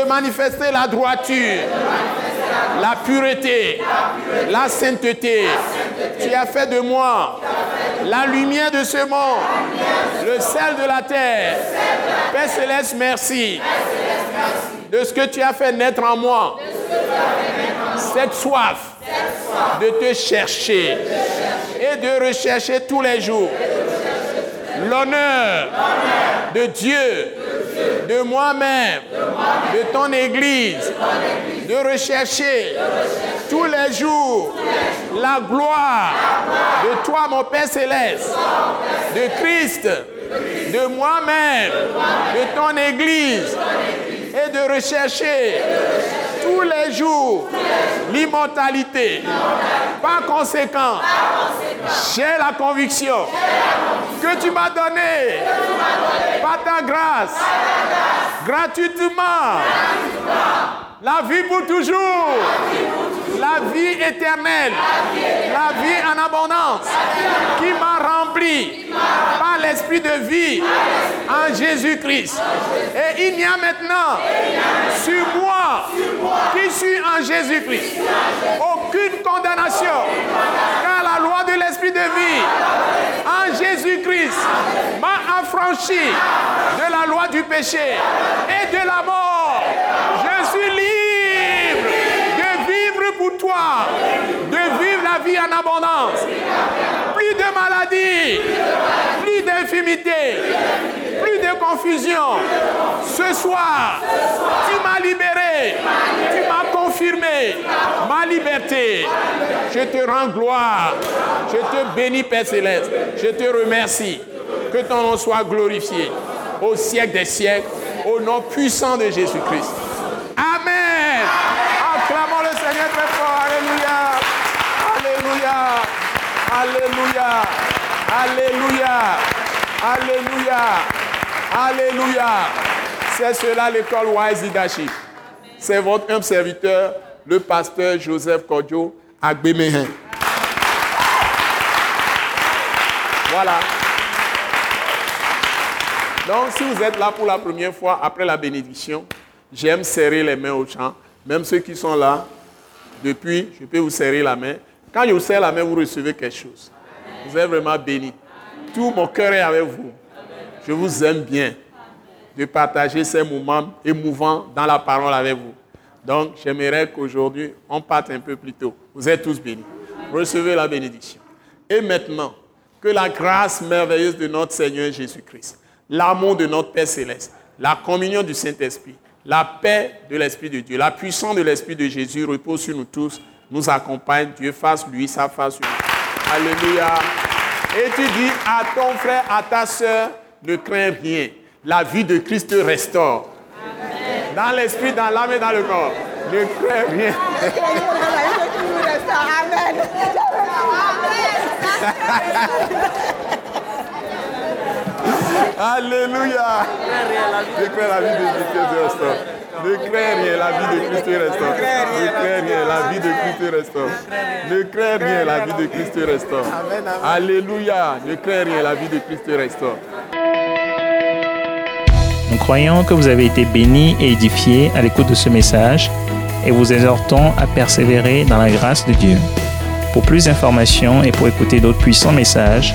de manifester la droiture, la pureté, la sainteté. Tu as fait de moi la lumière de ce monde, le sel de la terre. Père céleste, merci de ce que tu as fait naître en moi. Cette soif de te chercher et de rechercher tous les jours l'honneur de Dieu, de moi-même, de ton Église, de rechercher tous les jours la gloire de toi, mon Père céleste, de Christ, de moi-même, de ton Église, et de rechercher tous les jours l'immortalité. Par conséquent, j'ai la conviction que tu m'as donné par ta grâce, gratuitement, la vie pour toujours, la vie éternelle, la vie en abondance, qui m'a rempli par l'esprit de vie en Jésus-Christ. Et il n'y a maintenant sur moi qui suis en Jésus-Christ. Aucune condamnation, car la loi de l'esprit de vie en Jésus-Christ m'a affranchi de la loi du péché et de la mort. Je suis libre de vivre pour toi, de vivre la vie en abondance. Plus de maladie, plus d'infimité, plus de confusion. Ce soir, tu m'as libéré, tu m'as confirmé ma liberté. Je te rends gloire, je te bénis, Père Céleste, je te remercie. Que ton nom soit glorifié au siècle des siècles, au nom puissant de Jésus-Christ. Amen. Acclamons le Seigneur très fort. Alléluia. Alléluia. Alléluia. Alléluia. Alléluia. Alléluia. C'est cela l'école Wise Leadership. C'est votre humble serviteur, le pasteur Joseph Kodjo Agbemehen. Voilà. Donc, si vous êtes là pour la première fois après la bénédiction, j'aime serrer les mains aux gens, même ceux qui sont là depuis, je peux vous serrer la main. Quand je vous serre la main, vous recevez quelque chose. Vous êtes vraiment béni. Tout mon cœur est avec vous. Je vous aime bien de partager ces moments émouvants dans la parole avec vous. Donc, j'aimerais qu'aujourd'hui, on parte un peu plus tôt. Vous êtes tous bénis. Recevez la bénédiction. Et maintenant, que la grâce merveilleuse de notre Seigneur Jésus-Christ, l'amour de notre Père céleste, la communion du Saint-Esprit, la paix de l'Esprit de Dieu, la puissance de l'Esprit de Jésus repose sur nous tous, nous accompagne. Dieu fasse lui sa face sur nous. Alléluia. Et tu dis à ton frère, à ta soeur, ne crains rien. La vie de Christ te restaure. Dans l'esprit, dans l'âme et dans le corps. Ne crains rien. Amen. Alléluia. Crains la vie de Christ restaure. Crains rien, la vie de Christ restaure. Crains rien, la vie de Christ restaure. Crains rien, la vie de Christ restaure. Alléluia. Crains rien, la vie de Christ restaure. Nous croyons que vous avez été bénis et édifiés à l'écoute de ce message et vous exhortons à persévérer dans la grâce de Dieu. Pour plus d'informations et pour écouter d'autres puissants messages,